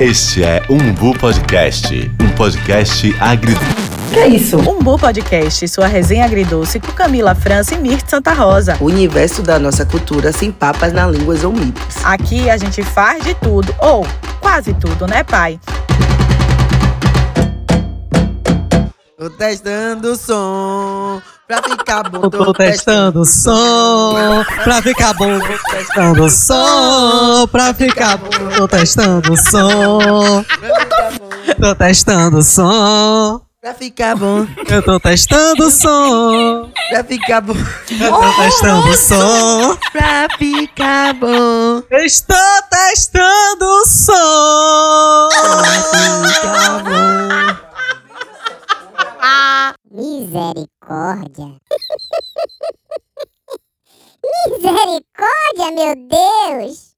Este é Umbu Podcast, um podcast agri... Que é isso? Umbu Podcast, sua resenha agridoce com Camila França e Mirth Santa Rosa. O universo da nossa cultura sem papas na línguas ou mitos. Aqui a gente faz de tudo, ou quase tudo, né, pai? Tô testando o som pra ficar bom. Tô, testando o som pra ficar bom. Tô testando o som pra ficar bom. Tô testando o som. Tô testando o som. Pra ficar bom, Eu tô testando o som. pra ficar bom, Eu tô testando o som. pra ficar bom, Estou testando o som. pra ficar bom. Misericórdia. Misericórdia, meu Deus!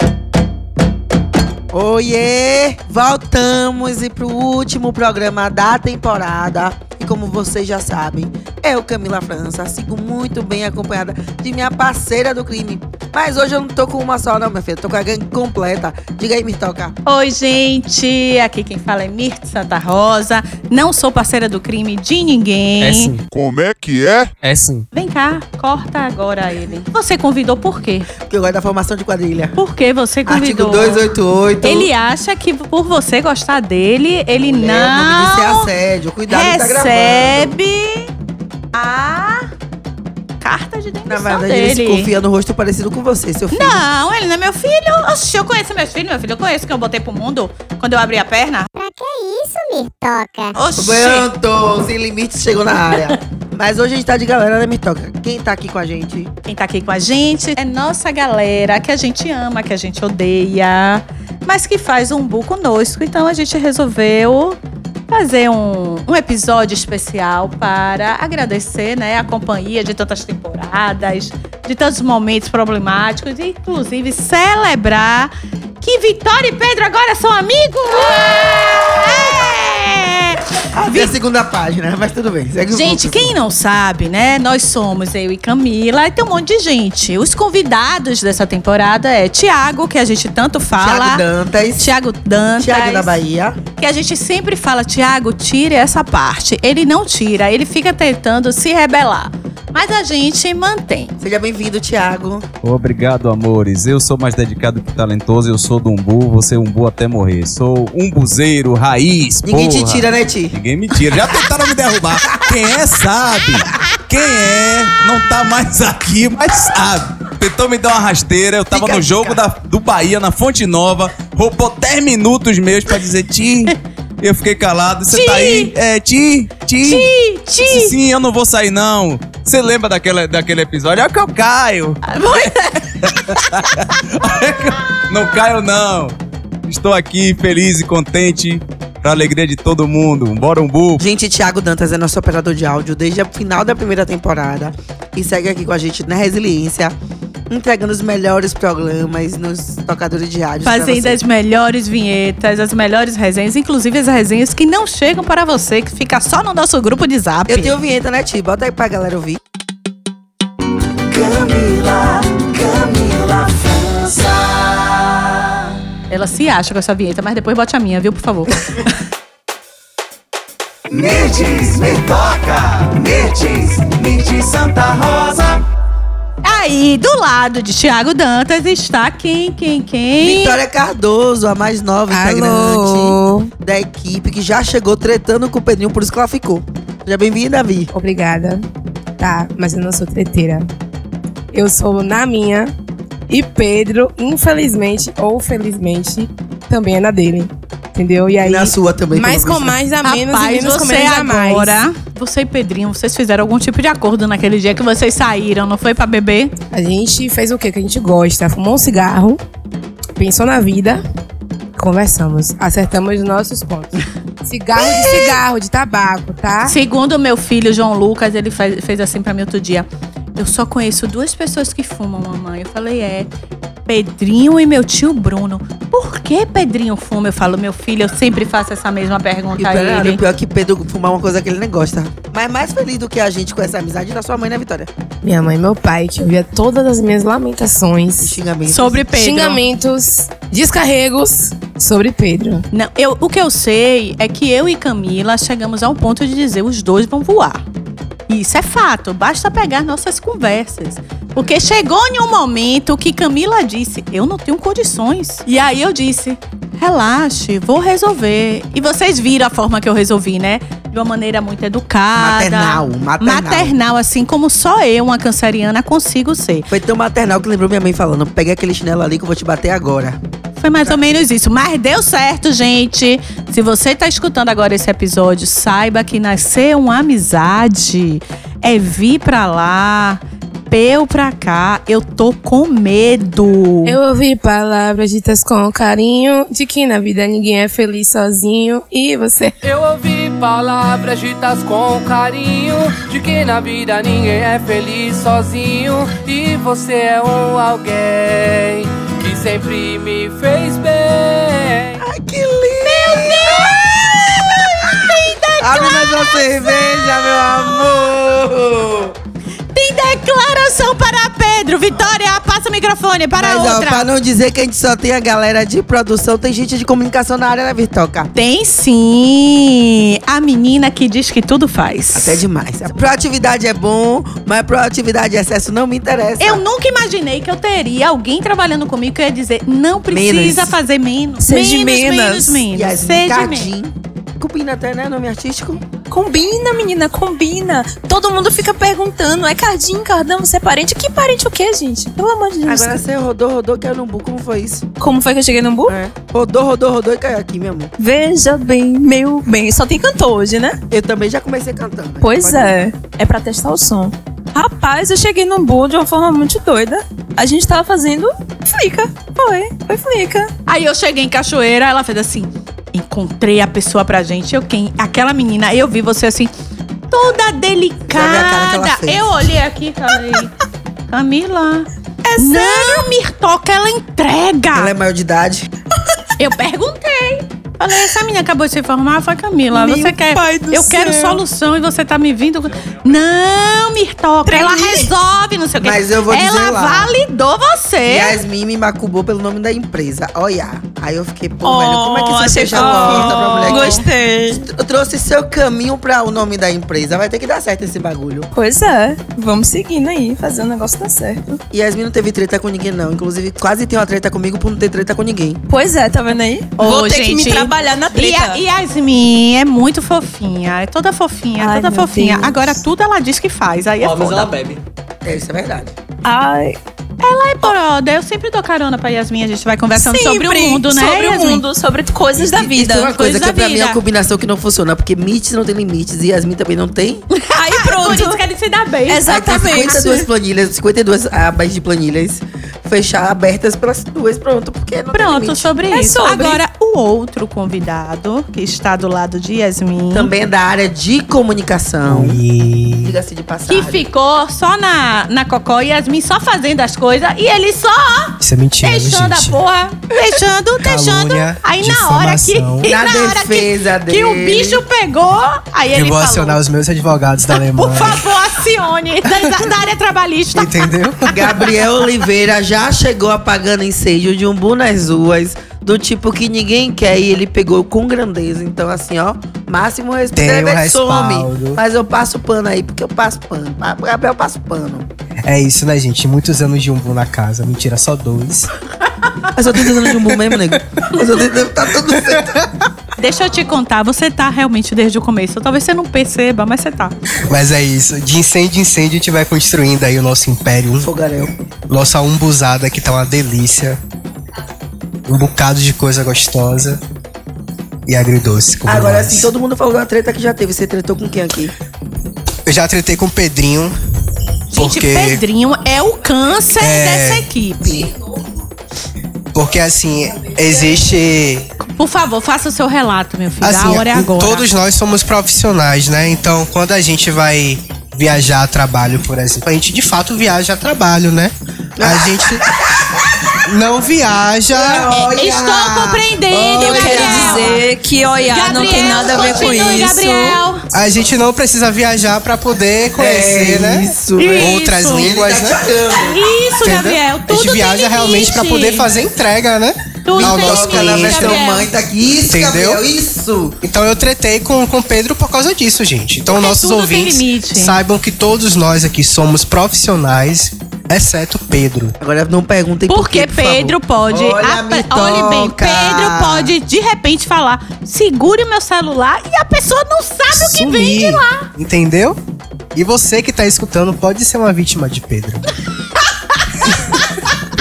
Oiê! Voltamos e pro último programa da temporada. E como vocês já sabem, eu, Camila França, sigo muito bem acompanhada de minha parceira do crime. Mas hoje eu não tô com uma só, não, minha filha. Tô com a gangue completa. Diga aí, Mirtoca. Oi, gente. Aqui quem fala é Mirta Santa Rosa. Não sou parceira do crime de ninguém. É sim. Como é que é? É sim. Vem cá, corta agora ele. Você convidou por quê? Porque eu gosto da formação de quadrilha. Por que você convidou? Artigo 288. Então, ele acha que por você gostar dele, ele mulher, não. Isso é assédio, cuidado, tá recebe tá a carta de demissão Na verdade, dele. ele se confia no rosto parecido com você, seu filho. Não, ele não é meu filho. Oxi, eu conheço meus filhos, meu filho. Eu conheço que eu botei pro mundo quando eu abri a perna. Pra que isso, Mirtoca? Oxi. Pronto, Sem Limites chegou na área. Mas hoje a gente tá de galera, né, Mirtoca? Quem tá aqui com a gente? Quem tá aqui com a gente é nossa galera que a gente ama, que a gente odeia mas que faz um bu conosco. Então a gente resolveu fazer um, um episódio especial para agradecer né, a companhia de tantas temporadas, de tantos momentos problemáticos e, inclusive, celebrar que Vitória e Pedro agora são amigos! É! Abre a segunda página, mas tudo bem. Segue Gente, quem não sabe, né? Nós somos eu e Camila e tem um monte de gente. Os convidados dessa temporada é Tiago, que a gente tanto fala. Thiago Dantas. Tiago Dantas. Thiago da Bahia. Que a gente sempre fala, Tiago, tire essa parte. Ele não tira, ele fica tentando se rebelar. Mas a gente mantém. Seja bem-vindo, Thiago. Obrigado, amores. Eu sou mais dedicado que talentoso. Eu sou do Umbu, você é Umbu até morrer. Sou umbuzeiro, raiz, Ninguém te porra. tira, né, Ti? Ninguém me tira. Já tentaram me derrubar. Quem é, sabe. Quem é, não tá mais aqui, mas sabe. Tentou me dar uma rasteira. Eu tava Fica no jogo da, do Bahia, na Fonte Nova. Roubou 10 minutos meus pra dizer ti. Eu fiquei calado. Você tá aí? É, ti, ti. Ti, Sim, ti. sim, eu não vou sair, não. Você lembra daquele, daquele episódio? É que eu caio. não caio, não. Estou aqui feliz e contente pra alegria de todo mundo. Bora, Umbu. Gente, Thiago Dantas é nosso operador de áudio desde o final da primeira temporada. E segue aqui com a gente na Resiliência, entregando os melhores programas nos tocadores de rádio. Fazendo as melhores vinhetas, as melhores resenhas, inclusive as resenhas que não chegam para você, que fica só no nosso grupo de zap. Eu tenho vinheta, né, Ti? Bota aí pra galera ouvir. Camila, Camila França. Ela se acha com essa vinheta, mas depois bote a minha, viu, por favor. Mirtes, me toca! Mirtes, Mirtes Santa Rosa! Aí, do lado de Tiago Dantas está quem, quem, quem? Vitória Cardoso, a mais nova integrante da equipe, que já chegou tretando com o Pedrinho, por isso que ela ficou. Seja bem-vinda, Vi. Obrigada. Tá, mas eu não sou treteira. Eu sou na minha. E Pedro, infelizmente ou felizmente, também é na dele. Entendeu? E aí. E na sua também. mais com mais a menos e Rapaz, menos com você menos a mais. agora, você e Pedrinho, vocês fizeram algum tipo de acordo naquele dia que vocês saíram, não foi pra beber? A gente fez o quê? Que a gente gosta. Fumou um cigarro, pensou na vida, conversamos. Acertamos os nossos pontos. Cigarro de cigarro, de tabaco, tá? Segundo meu filho, João Lucas, ele faz- fez assim pra mim outro dia. Eu só conheço duas pessoas que fumam, mamãe. Eu falei, é. Pedrinho e meu tio Bruno. Por que Pedrinho fuma? Eu falo, meu filho, eu sempre faço essa mesma E pergunta a pera, ele. o pior é que Pedro fumar uma coisa que ele nem gosta. Mas mais feliz do que a gente com essa amizade da sua mãe, né, Vitória? Minha mãe e meu pai, que ouvia todas as minhas lamentações, Xingamento. Sobre Pedro. xingamentos, descarregos sobre Pedro. Não, eu, o que eu sei é que eu e Camila chegamos ao ponto de dizer os dois vão voar. Isso é fato, basta pegar nossas conversas. Porque chegou em um momento que Camila disse: Eu não tenho condições. E aí eu disse: Relaxe, vou resolver. E vocês viram a forma que eu resolvi, né? De uma maneira muito educada. Maternal, maternal. Maternal, assim como só eu, uma canceriana, consigo ser. Foi tão maternal que lembrou minha mãe falando: pega aquele chinelo ali que eu vou te bater agora. Foi mais ou menos isso. Mas deu certo, gente. Se você tá escutando agora esse episódio, saiba que nascer uma amizade é vir pra lá, peu pra cá. Eu tô com medo. Eu ouvi palavras ditas com carinho de que na vida ninguém é feliz sozinho. E você? Eu ouvi palavras ditas com carinho De que na vida ninguém é feliz sozinho E você é um alguém sempre me fez bem Ai, que lindo! Abre mais uma cerveja, meu amor! Declaração para Pedro. Vitória, passa o microfone para Mas, ó, outra. pra não dizer que a gente só tem a galera de produção, tem gente de comunicação na área, né, Virtoca? Tem sim. A menina que diz que tudo faz. Até demais. A proatividade é bom, mas proatividade e excesso não me interessa. Eu nunca imaginei que eu teria alguém trabalhando comigo que ia dizer não precisa Menos. fazer menos. Seja menos, menos. menos, menos. Yasmin Seja menos. Combina até, né? Nome artístico. Combina, menina, combina. Todo mundo fica perguntando, é Cardim, Cardão, você é parente? Que parente o quê, gente? Pelo amor de Deus. Agora você rodou, rodou, caiu no bu. Como foi isso? Como foi que eu cheguei no Bu? É. Rodou, rodou, rodou e caiu aqui, meu amor. Veja bem, meu bem. Só tem cantor hoje, né? Eu também já comecei cantando. né? Pois Pode é. É pra testar o som. Rapaz, eu cheguei no Bu de uma forma muito doida. A gente tava fazendo flica. Foi, foi flica. Aí eu cheguei em Cachoeira, ela fez assim: encontrei a pessoa pra gente. Eu quem? Aquela menina, eu vi você assim, toda delicada. Eu olhei aqui e falei: Camila. É não, Mirtoca, ela entrega. Ela é maior de idade. Eu perguntei. Falei, essa menina acabou de se formar, foi Camila. Meu você quer. pai do eu quero céu. solução e você tá me vindo. com- Não, Mirtoca, ela resolve, não sei o quê. Mas eu vou dizer Ela lá. validou você. Yasmin me macubou pelo nome da empresa. Olha. Aí eu fiquei, pô, Oh, velho, como é que você achei fecha a porta pra mulher que Gostei. Eu trouxe seu caminho pra o nome da empresa. Vai ter que dar certo esse bagulho. Pois é. Vamos seguindo aí, fazer o negócio dar certo. E Yasmin não teve treta com ninguém, não. Inclusive, quase tem uma treta comigo por não ter treta com ninguém. Pois é, tá vendo aí? Ô, Vou ter que me gente. Trabalhar na E treta. a Yasmin é muito fofinha. É toda fofinha, Ai, toda fofinha. Deus. Agora tudo ela diz que faz. Aí é Ó, mas foda. ela bebe. É, isso é verdade. Ai, Ai, brother, eu sempre dou carona pra Yasmin. A gente vai conversando sobre o sempre mundo, né, Sobre o Yasmin? mundo, sobre coisas da E- e vida. tem uma coisa coisas que da pra mim é vida. uma combinação que não funciona. Porque Mitch não tem limites e Yasmin também não tem. Aí Por pronto. isso que ele se dá bem. Aí Exatamente. tem 52 planilhas, 52 abas de planilhas. Fechar abertas pelas duas, pronto. Porque não tem Pronto, sobre É isso. sobre. Agora, o outro convidado, que está do lado de Yasmin, Também é da área de comunicação. E... Diga-se de passagem. que ficou só na, na Cocó e Yasmin só fazendo as coisas e ele só Isso é mentira, viu, deixando a gente? porra, deixando, deixando. Aí na hora que. e Na na hora defesa que, que o dele. bicho pegou, aí Eu ele vou falou. acionar os meus advogados da Alemanha. Por favor, acione da, da área trabalhista. Entendeu? Gabriel Oliveira já chegou apagando incêndio de um bu nas ruas, do tipo que ninguém quer e ele pegou com grandeza. Então, assim, ó, máximo respeito. Ele some, mas eu passo pano aí, porque eu passo pano. Pa- Gabriel, eu passo pano. É isso, né, gente? Muitos anos de umbu na casa. Mentira, só dois. Mas eu tô tentando de um bu mesmo, nego. Eu tô tentando, tá tudo certo. Deixa eu te contar, você tá realmente desde o começo. Talvez você não perceba, mas você tá. Mas é isso. De incêndio em incêndio, a gente vai construindo aí o nosso império. Fogarel. Nossa umbuzada que tá uma delícia. Um bocado de coisa gostosa. E agridoce. como Agora, assim, todo mundo falou da treta que já teve. Você tretou com quem aqui? Eu já tretei com o Pedrinho. Gente, Porque, Pedrinho é o câncer É. dessa equipe. porque assim, existe Por favor, faça o seu relato, meu filho. Assim, a hora é agora. todos nós somos profissionais, né? Então, quando a gente vai viajar a trabalho, por exemplo, a gente de fato viaja a trabalho, né? A gente. não viaja. Estou compreendendo, Eu quero Gabriel. dizer que Oiá não tem nada a ver com isso. Gabriel. A gente não precisa viajar pra poder conhecer, né? Isso, Outras Isso. línguas, né? Isso, Entendeu? Gabriel. a Tudo gente viaja tem realmente pra limite. poder fazer entrega, né? Tudo tem nosso limite, versão Gabriel. mãe, tá aqui. Isso, Entendeu? Gabriel, isso. Então eu tretei com com o Pedro por causa disso, gente. Então Porque nossos ouvintes saibam que todos nós aqui somos profissionais, exceto Pedro. Agora não perguntem por Porque quê, por favor. Pedro pode. Olha, Olhe bem. Pedro pode de repente falar: segure o meu celular e a pessoa não sabe o que vem de Sumir, lá. Entendeu? E você que tá escutando pode ser uma vítima de Pedro.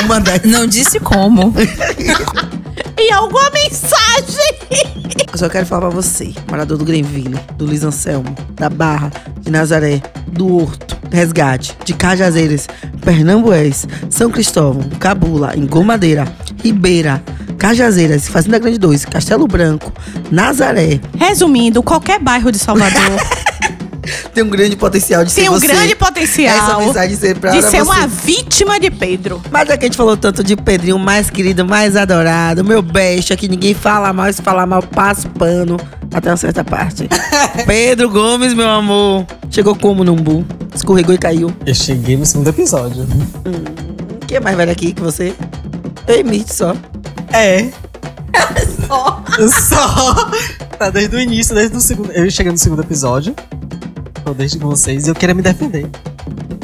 Uma dessas. Não disse como. E alguma mensagem. Eu só quero falar pra você, morador do Greenville, do Luiz Anselmo, da Barra, de Nazaré, do Horto, Resgate, de Cajazeiras, Pernambués, São Cristóvão, Cabula, Engomadeira, Ribeira, Cajazeiras, Fazenda Grande 2, Castelo Branco, Nazaré. Resumindo, qualquer bairro de Salvador Tem um grande potencial de tem ser um você. grande potencial Essa mensagem ser pra de ser você. uma vítima de Pedro. Mas já que a gente falou tanto de Pedrinho, mais querido, mais adorado, meu besta, que ninguém fala mal, se falar mal, passa pano até uma certa parte. Pedro Gomes, meu amor, chegou como num bu? Escorregou e caiu. Eu cheguei no segundo episódio. Quem é mais velho aqui que você? Eu emite só. É. Só. Só. Tá desde o início, desde o segundo. Eu cheguei no segundo episódio. Tô desde com vocês e eu queria me defender.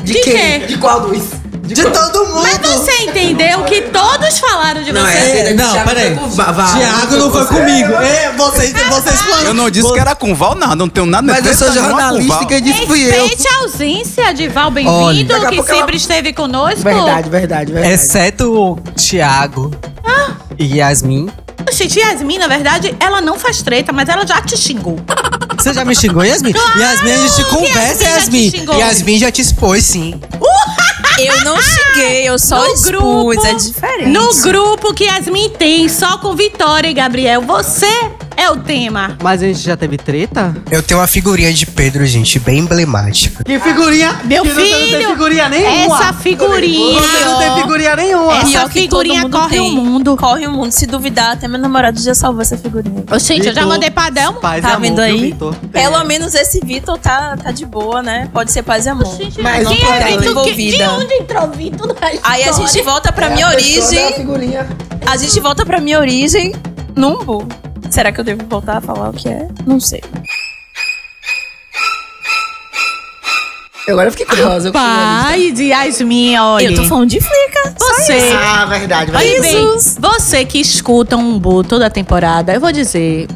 De, De quem? quê? De qual dos? De todo mundo! Mas você entendeu que todos falaram de Não, você. é, É, não, Thiago peraí. Va- Val, Tiago não foi você. comigo. É, vocês, vocês falaram. Eu não disse que era com Val, nada. Não tenho nada Mas eu sou com jornalista que disse fui eu. Respeite a ausência de Val. Bem-vindo, que sempre ela- esteve conosco. Verdade, verdade, verdade. Exceto o Thiago e Yasmin. Gente, Yasmin, na verdade, ela não faz treta, mas ela já te xingou. Você já me xingou, Yasmin? Yasmin, a gente conversa, Yasmin já te Yasmin. Yasmin já te expôs, sim. Eu não xinguei, eu só No expus, grupo- é diferente. No grupo que Yasmin tem, só com Vitória e Gabriel, você é o tema. Mas a gente já teve treta? Eu tenho uma figurinha de Pedro, gente, bem emblemática. Que figurinha? Meu que Você não filho, tem figurinha nenhuma. Essa figurinha. Você não tem figurinha nenhuma. Essa figurinha corre tem. o mundo. Corre o mundo. Se duvidar, até meu namorado já salvou essa figurinha. Ô, gente, eu já Vitor, mandei padrão. Paz e Tá amor, vendo aí? Vitor? Pelo menos esse Vitor tá, tá de boa, né? Pode ser paz e amor. Gente, Mas quem não é. Vitor? Que- De onde entrou Vitor na Aí a história? gente volta pra É minha a pessoa da origem. figurinha. A gente volta pra minha origem num bu. Será que eu devo voltar a falar o que é? Não sei. Agora eu fiquei curiosa. eu fiquei curiosa. Pai de Yasmin, olha. Eu tô falando de flica. Você. Ah, verdade, Olha bem, você que escuta um Bu toda a temporada, eu vou dizer.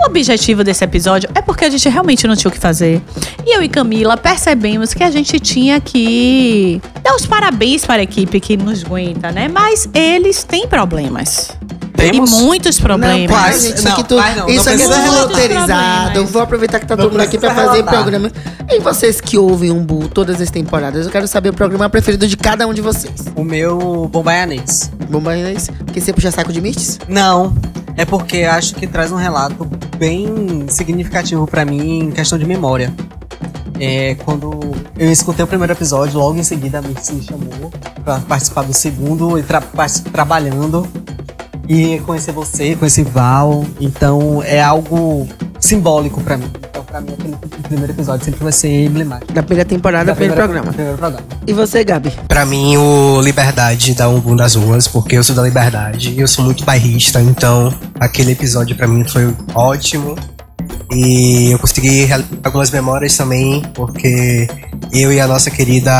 O objetivo desse episódio é porque a gente realmente não tinha o que fazer. E eu e Camila percebemos que a gente tinha que dar os parabéns para a equipe que nos aguenta, né? Mas eles têm problemas. Temos? E muitos problemas. Não, Quais? gente, isso Não, aqui, quais não, isso aqui é relatar. roteirizado. Vou aproveitar que tá todo mundo aqui pra precisa fazer relatar. programa. E vocês que ouvem um Bu todas as temporadas, eu quero saber o programa preferido de cada um de vocês. O meu bombaianês. Bombaianês? Porque você puxa saco de mists? Não, é porque acho que traz um relato bem significativo pra mim em questão de memória. É, quando eu escutei o primeiro episódio, logo em seguida a Mirtz me chamou pra participar do segundo e tra trabalhando. E conhecer você, conhecer Val. Então é algo simbólico pra mim. Então, pra mim, aquele primeiro episódio sempre vai ser emblemático. Da primeira temporada, Da primeiro primeira- programa. Primeiro programa. E você, Gabi? Pra mim, o Liberdade dá um boom nas ruas, porque eu sou da Liberdade e eu sou muito bairrista, então aquele episódio pra mim foi ótimo. E eu consegui algumas memórias também, porque eu e a nossa querida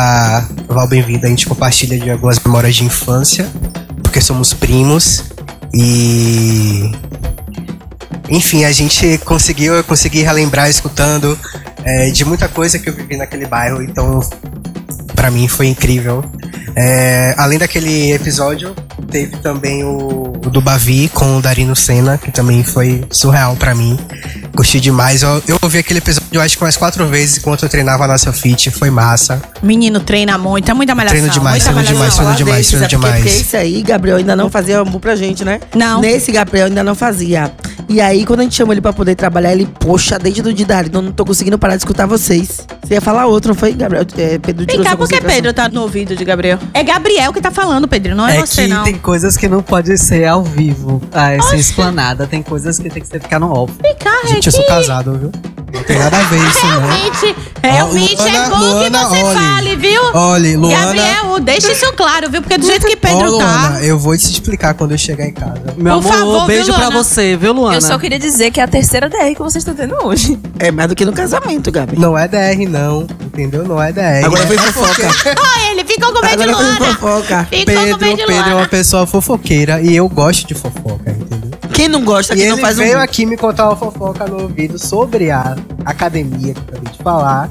Val Bem-vinda, a gente compartilha de algumas memórias de infância, porque somos primos. E. Enfim, a gente conseguiu, eu consegui relembrar escutando é, de muita coisa que eu vivi naquele bairro, então Pra mim foi incrível. É, além daquele episódio, teve também o, o do Bavi com o Darino Senna, que também foi surreal pra mim. Gostei demais. Eu, eu ouvi aquele episódio, eu acho que umas quatro vezes enquanto eu treinava na Fit, foi massa. Menino treina muito, é muita malhação. Treino demais, treino demais, treino demais, treino demais. Porque esse aí, Gabriel ainda não fazia amor pra gente, né? Não. Nesse Gabriel ainda não fazia. E aí, quando a gente chama ele pra poder trabalhar, ele, poxa, desde o dia da então não tô conseguindo parar de escutar vocês. Você ia falar outro, não foi, Gabriel? É, Pedro Vem tirou cá, sua por que concentração. Pedro tá no ouvido de Gabriel? É Gabriel que tá falando, Pedro, não é, É você, que não. tem coisas que não pode ser ao vivo. Ah, essa explanada. Tem coisas que tem que ser ficar no off. Vem cá, Gente, eu sou casado, viu? Não tem nada a ver isso. Realmente, realmente é Luana, bom Luana, que você olhe. fale, viu? Olhe, Luana. Gabriel, deixa isso claro, viu? Porque do jeito que Ó, Pedro Luana, tá. eu vou te explicar quando eu chegar em casa. Meu Por amor, favor, viu, beijo pra Luana? você, viu, Luana? Eu só queria dizer que é a terceira DR que vocês estão tendo hoje. É mais do que no casamento, Gabi. Não é DR, não. Entendeu? Não é DR. Agora É foi fofoca. Olha, ele ficou com medo de Luana. fofoca. Ficou com Pedro, medo de Pedro é uma pessoa fofoqueira e eu gosto de fofoca, entendeu? Quem não gosta, E quem ele não faz um. veio aqui me contar uma fofoca no ouvido sobre a academia que eu acabei de falar.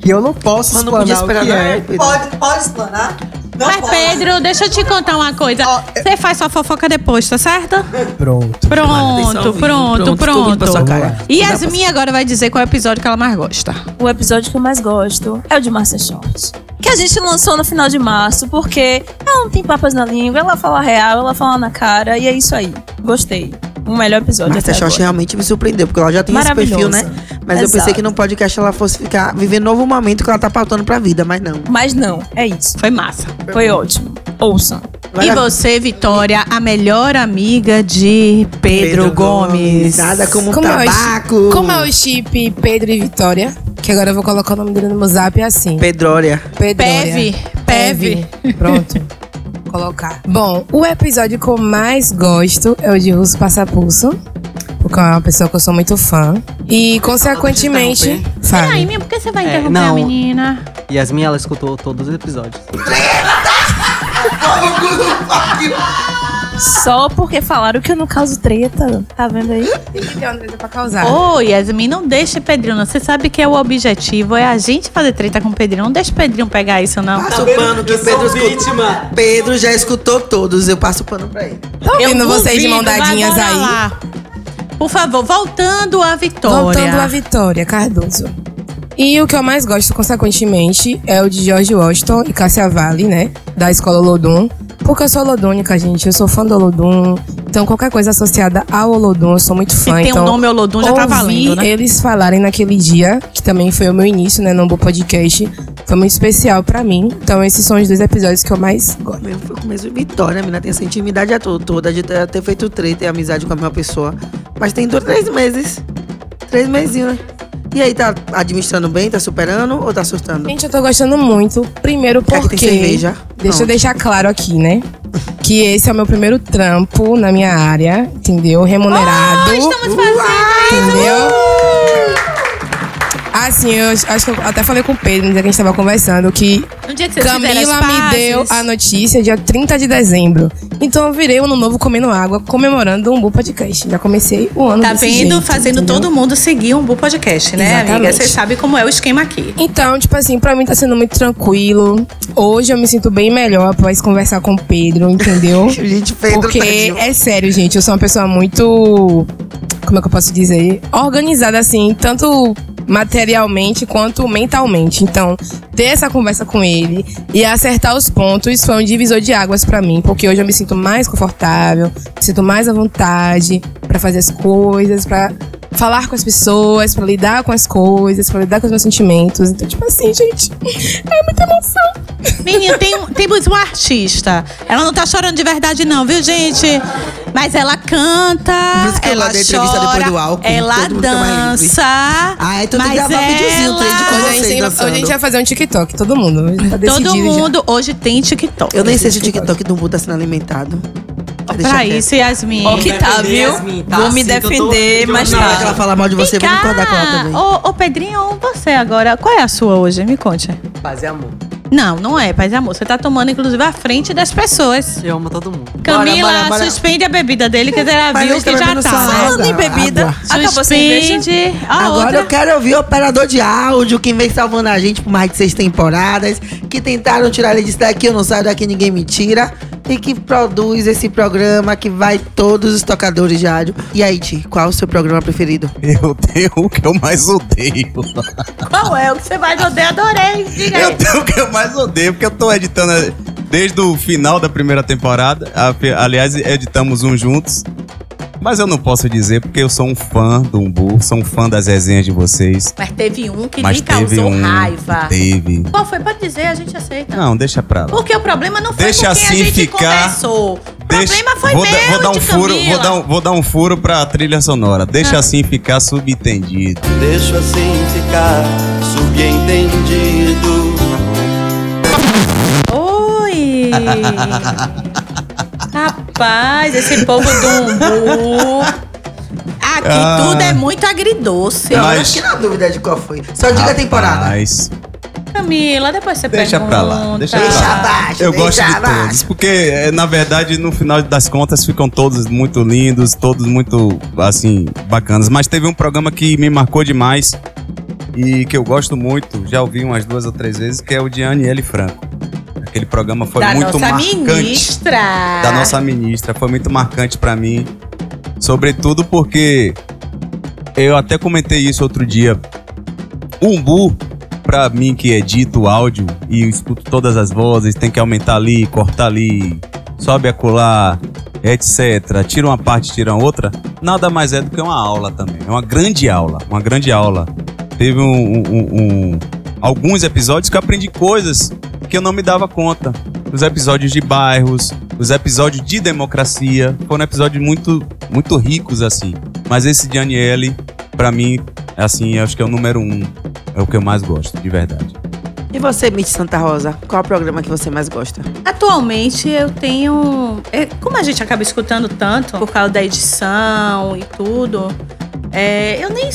Que eu não posso Mas não podia explanar o que é. Pode, pode explanar? Não Mas, pode. Pedro, deixa eu te contar uma coisa. Você faz sua fofoca depois, tá certo? Pronto. Pronto, pronto, Pronto, pronto. cara. E Yasmin agora vai dizer qual é o episódio que ela mais gosta. O episódio que eu mais gosto é o de Márcia Short. Que a gente lançou no final de março, porque ela não tem papas na língua, ela fala real, ela fala na cara, e é isso aí. Gostei. O melhor episódio Mas até a Xoxa agora. realmente me surpreendeu, porque ela já tem esse perfil, né? Mas eu pensei Exato. que no podcast ela fosse ficar vivendo novo momento que ela tá pautando pra vida, mas não. Mas não, é isso. Foi massa. Foi ótimo. Ouçam. Vai e você, Vitória, a melhor amiga de Pedro, Gomes. Nada como, Como é, o tabaco. chi- como é o chip Pedro e Vitória? Que agora eu vou colocar o nome dele no meu zap assim. Pedrória. Pedrória. Peve. Peve. Pronto. Colocar. Bom, o episódio que eu mais gosto é o de Russo Passapulso. É uma pessoa que eu sou muito fã. E, consequentemente. Peraí, Fale. minha, por que você vai É, interromper não. a menina? Yasmin, ela escutou todos os episódios. Só porque falaram que eu não causo treta. Tá vendo aí? Tem que ter uma coisa pra causar. Ô, Yasmin, não deixe Pedrinho. não. Você sabe que é o objetivo, é a gente fazer treta com o Pedrinho. Não deixa o Pedrinho pegar isso, não. Passa o pano que o Pedro escutou. Pedro já escutou todos, eu passo o pano pra ele. Tô Eu vendo vocês de mão dadinhas aí. lá. Por favor, voltando à Vitória. Voltando à Vitória Cardoso. E o que eu mais gosto, consequentemente, é o de George Washington e Cássia Vale, né? Da escola Olodum. Porque eu sou olodônica, gente. Eu sou fã do Olodum. Então, qualquer coisa associada ao Olodum, eu sou muito Se fã. tem então, um nome Olodum, já tá valendo, né? eles falarem naquele dia, que também foi o meu início, né? No Podcast. Foi muito especial pra mim. Então, esses são os dois episódios que eu mais gosto. Meu, foi começo de Vitória, menina tem essa intimidade a to- toda de ter, ter feito treta e amizade com a mesma pessoa. Mas tem dois, três meses. Três mesinhos, né? E aí, tá administrando bem? Tá superando ou tá surtando? Gente, eu tô gostando muito. Primeiro porque. tem cerveja? Deixa eu deixar claro aqui, né? Que esse é o meu primeiro trampo na minha área, entendeu? Remunerado. Estamos fazendo entendeu? Assim, eu acho que eu até falei com o Pedro no dia que a gente tava conversando que No dia que Camila me deu a notícia dia 30 de dezembro. Então eu virei o ano novo comendo água, comemorando um bom podcast. Já comecei o ano Tá desse vendo? jeito, Fazendo entendeu? todo mundo seguir um bom podcast, né, amiga? Exatamente. Você sabe como é o esquema aqui. Então, tipo assim, pra mim tá sendo muito tranquilo. Hoje eu me sinto bem melhor após conversar com o Pedro, entendeu? Gente, Pedro, Porque tadinho. é sério, gente, eu sou uma pessoa muito. Como é que eu posso dizer? Organizada, assim, tanto materialmente quanto mentalmente. Então, ter essa conversa com ele e acertar os pontos foi um divisor de águas pra mim, porque hoje eu me sinto mais confortável, me sinto mais à vontade pra fazer as coisas, pra falar com as pessoas, pra lidar com as coisas, pra lidar com os meus sentimentos. Então, tipo assim, gente, é muita emoção. Menina, tem, um- temos uma artista. Ela não tá chorando de verdade, não, viu, gente? Mas ela canta, Por isso que ela entrevista chora, depois do álcool, ela dança. Ah, tem que mas gravar videozinho, ela... trade com Hoje a, gente, hoje a gente vai fazer um TikTok, todo mundo. Tá Todo decidido já. mundo hoje tem TikTok. Eu nem sei se o TikTok do Mu tá sendo alimentado. Pra quieto. isso, Yasmin. Ó que tá, viu? Vou me defender, mas Na hora que ela tá. falar mal de você, eu vou concordar com ela também. Ô, ô, Pedrinho, você agora, qual é a sua hoje? Me conte. Paz e amor. Não, não é, paz e amor. Você tá tomando, inclusive, à frente das pessoas. Eu amo todo mundo. Camila, bora, bora. suspende a bebida dele, que você já Mas viu ele que tá já bebendo tá. só né? Falando em bebida, água. acabou a cerveja. Suspende. A Agora outra. eu quero ouvir o operador de áudio, quem vem salvando a gente por mais de seis temporadas, que tentaram tirar ele disso daqui, eu não saio daqui, ninguém me tira, e que produz esse programa que vai todos os tocadores de rádio. E aí, Ti, qual o seu programa preferido? Eu tenho o que eu mais odeio. Qual é o que você vai odeio? Adorei. Diga Eu aí. tenho o que eu mais odeio, porque eu tô editando desde o final da primeira temporada. Aliás, editamos um juntos. Mas eu não posso dizer porque eu sou um fã do Umbu, sou um fã das resenhas de vocês. Mas teve um que Mas lhe teve causou um. raiva. Teve. Qual foi? Pode dizer, a gente aceita. Não, deixa pra lá. Porque o problema não foi Deixa com quem assim a gente ficar. conversou. O Deixa- problema foi vou, meu vou dar um de furo, Camila. vou dar um, vou dar um furo pra trilha sonora. Deixa Ah. assim ficar subentendido. Deixa assim ficar subentendido. Oi! Rapaz, esse povo do umbu. Aqui Ah. tudo é muito agridoce. Eu acho que na dúvida de qual foi. Só diga a temporada. Mas Camila, depois você deixa pergunta. pra lá. Deixa, pra Deixa lá. abaixo, Eu deixa gosto de abaixo. todos. Porque, é, na verdade, no final das contas, ficam todos muito lindos, todos muito, assim, bacanas. Mas teve um programa que me marcou demais e que eu gosto muito, já ouvi umas duas ou três vezes, que é o de Aniele Franco. Aquele programa foi da muito nossa marcante. ministra. da nossa ministra. Foi muito marcante pra mim. Sobretudo porque eu até comentei isso outro dia. O Umbu, pra mim que edito o áudio e escuto todas as vozes, tem que aumentar ali, cortar ali, sobe acolá, etc. Tira uma parte, tira outra. Nada mais é do que uma aula também. É uma grande aula, uma grande aula. Teve um- um- um- alguns episódios que eu aprendi coisas que eu não me dava conta. Os episódios de bairros, os episódios de democracia, foram episódios muito, muito ricos, assim. Mas esse de Aniele, pra mim, é assim, eu acho que é o número um. É o que eu mais gosto, de verdade. E você, Mitch Santa Rosa? Qual é o programa que você mais gosta? Atualmente eu tenho. é, Como a gente acaba escutando tanto por causa da edição e tudo, é, eu nem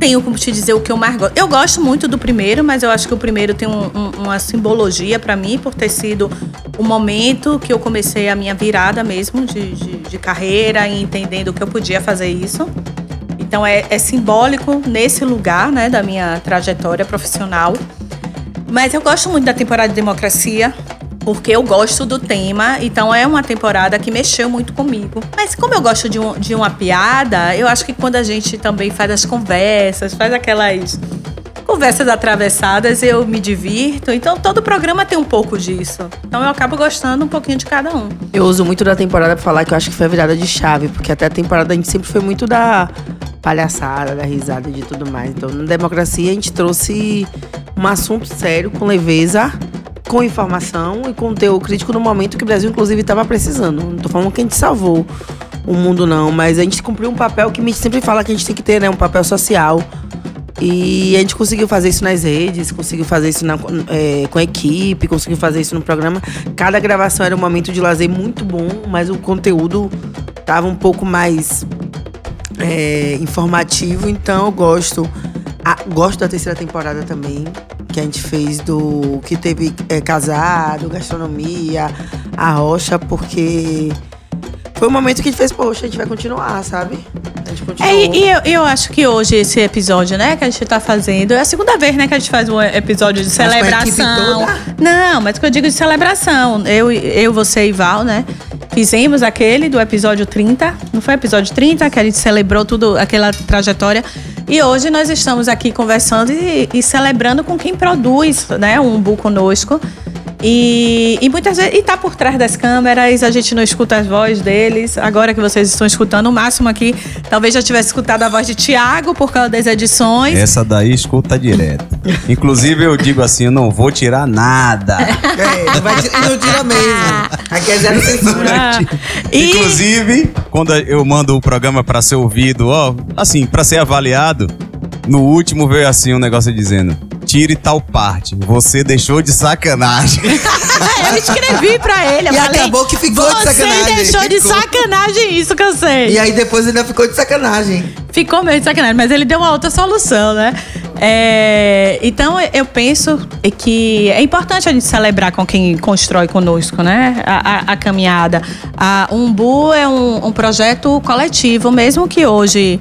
tenho como te dizer o que eu mais gosto. Eu gosto muito do primeiro, mas eu acho que o primeiro tem um- um- uma simbologia pra mim, por ter sido o momento que eu comecei a minha virada mesmo de, de- de carreira e entendendo que eu podia fazer isso. Então é, é simbólico nesse lugar, né, da minha trajetória profissional. Mas eu gosto muito da temporada de democracia, porque eu gosto do tema, então é uma temporada que mexeu muito comigo. Mas como eu gosto de, um- de uma piada, eu acho que quando a gente também faz as conversas, faz aquelas conversas atravessadas, eu me divirto. Então todo programa tem um pouco disso. Então eu acabo gostando um pouquinho de cada um. Eu uso muito da temporada pra falar que eu acho que foi a virada de chave, porque até a temporada a gente sempre foi muito da palhaçada, da risada e de tudo mais. Então, na democracia, a gente trouxe um assunto sério, com leveza, com informação e conteúdo crítico no momento que o Brasil, inclusive, estava precisando. Não tô falando que a gente salvou o mundo, não, mas a gente cumpriu um papel que a gente sempre fala que a gente tem que ter, né? Um papel social. E a gente conseguiu fazer isso nas redes, conseguiu fazer isso na- é, com a equipe, conseguiu fazer isso no programa. Cada gravação era um momento de lazer muito bom, mas o conteúdo tava um pouco mais é, informativo, então eu gosto. Ah, gosto da terceira temporada também, que a gente fez do. que teve é, casado, gastronomia, a rocha, porque foi um momento que a gente fez, poxa, a gente vai continuar, sabe? A gente continuou. É, e eu, eu acho que hoje esse episódio, né, que a gente tá fazendo, é a segunda vez, né, que a gente faz um episódio de celebração. Não, mas o que eu digo de celebração. Eu, eu, você e Val, né? Fizemos aquele do episódio 30. Não foi episódio 30, que a gente celebrou tudo, aquela trajetória. E hoje nós estamos aqui conversando e, e celebrando com quem produz, né, o Umbu conosco. E, e muitas vezes, e tá por trás das câmeras, a gente não escuta as vozes deles. Agora que vocês estão escutando, o máximo aqui, talvez já tivesse escutado a voz de Tiago por causa das edições. Essa daí escuta direto. Inclusive, eu digo assim, eu não vou tirar nada. É, não, vai, tirar- não tira mesmo. Aqui é zero censura. Ah, e- Inclusive, quando eu mando o programa pra ser ouvido, ó, assim, pra ser avaliado, no último veio assim um negócio dizendo: tire tal parte, você deixou de sacanagem. eu escrevi pra ele. eu E falei, acabou que ficou de Você sacanagem." deixou de Ficou. sacanagem isso que eu sei. E aí depois ainda ficou de sacanagem. Ficou meio de sacanagem, mas ele deu uma outra solução, né? É, então eu penso que é importante a gente celebrar com quem constrói conosco, né? A, a- a caminhada. A Umbu é um, um projeto coletivo, mesmo que hoje,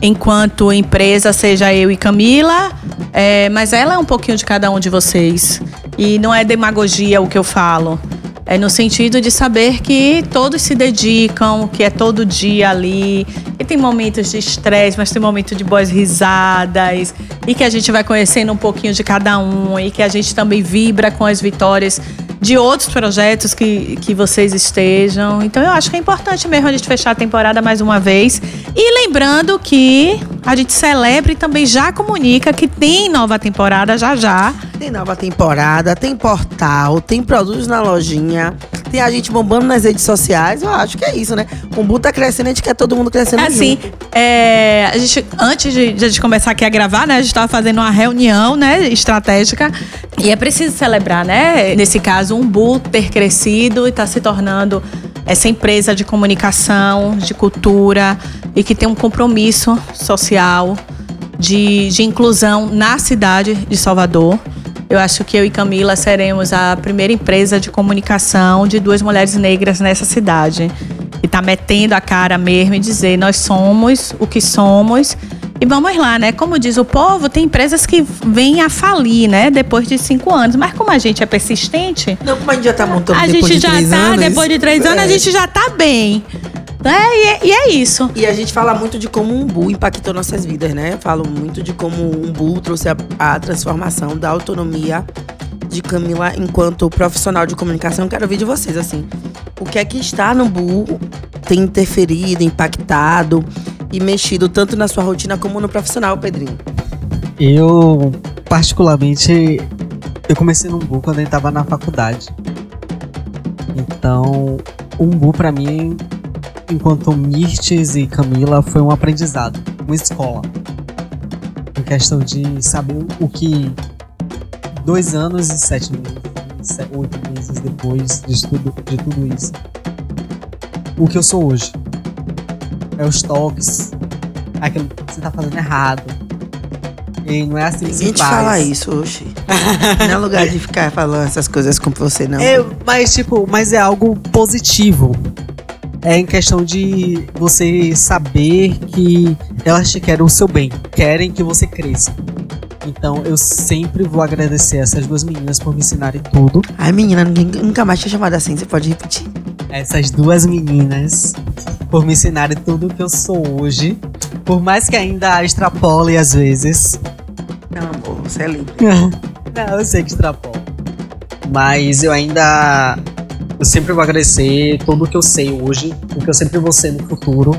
enquanto empresa, seja eu e Camila, é, mas ela é um pouquinho de cada um de vocês. E não é demagogia o que eu falo. É no sentido de saber que todos se dedicam, que é todo dia ali. E tem momentos de estresse, mas tem momentos de boas risadas. E que a gente vai conhecendo um pouquinho de cada um. E que a gente também vibra com as vitórias de outros projetos que, que vocês estejam. Então eu acho que é importante mesmo a gente fechar a temporada mais uma vez. E lembrando que a gente celebra e também já comunica que tem nova temporada já já. Tem nova temporada, tem portal, tem produtos na lojinha, tem a gente bombando nas redes sociais. Eu acho que é isso, né? O Bu tá crescendo, a gente quer todo mundo crescendo Assim, junto. é, a gente, antes de, de a gente começar aqui a gravar, né? A gente tava fazendo uma reunião, né? Estratégica. E é preciso celebrar, né? Nesse caso, um Bu ter crescido e tá se tornando essa empresa de comunicação, de cultura e que tem um compromisso social de, de inclusão na cidade de Salvador. Eu acho que eu e Camila seremos a primeira empresa de comunicação de duas mulheres negras nessa cidade. E tá metendo a cara mesmo e dizer, nós somos o que somos. E vamos lá, né? Como diz o povo, tem empresas que vêm a falir, né? Depois de cinco anos. Mas como a gente é persistente. Não, como a gente já tá montando A depois gente de já três tá, anos, depois de três anos, é. a gente já tá bem. Né? E, é- e é isso. E a gente fala muito de como o Umbu impactou nossas vidas, né? Eu falo muito de como o Umbu trouxe a, a transformação da autonomia de Camila enquanto profissional de comunicação. Quero ouvir de vocês, assim. O que é que está no Umbu tem interferido, impactado e mexido tanto na sua rotina como no profissional, Pedrinho? Eu, particularmente, eu comecei no Umbu quando eu tava na faculdade. Então, o Umbu pra mim, enquanto Mirtes e Camila, foi um aprendizado, uma escola. Em questão de saber o que dois anos e sete meses, se- oito meses depois de tudo, de tudo isso, o que eu sou hoje. É os toques, aquilo que você tá fazendo errado. E não é assim que Ninguém se te faz. fala isso, oxi. não é lugar de ficar falando essas coisas com você, não. É, mas tipo, mas é algo positivo. É em questão de você saber que elas te querem o seu bem, querem que você cresça. Então eu sempre vou agradecer essas duas meninas por me ensinarem tudo. Ai, menina, ninguém nunca mais tinha chamado assim. Você pode repetir? Essas duas meninas por me ensinarem tudo que eu sou hoje. Por mais que ainda extrapole às vezes. Não, amor, você é lindo. Não, eu sei que extrapola. Mas eu ainda. Eu sempre vou agradecer tudo que eu sei hoje, o que eu sempre vou ser no futuro.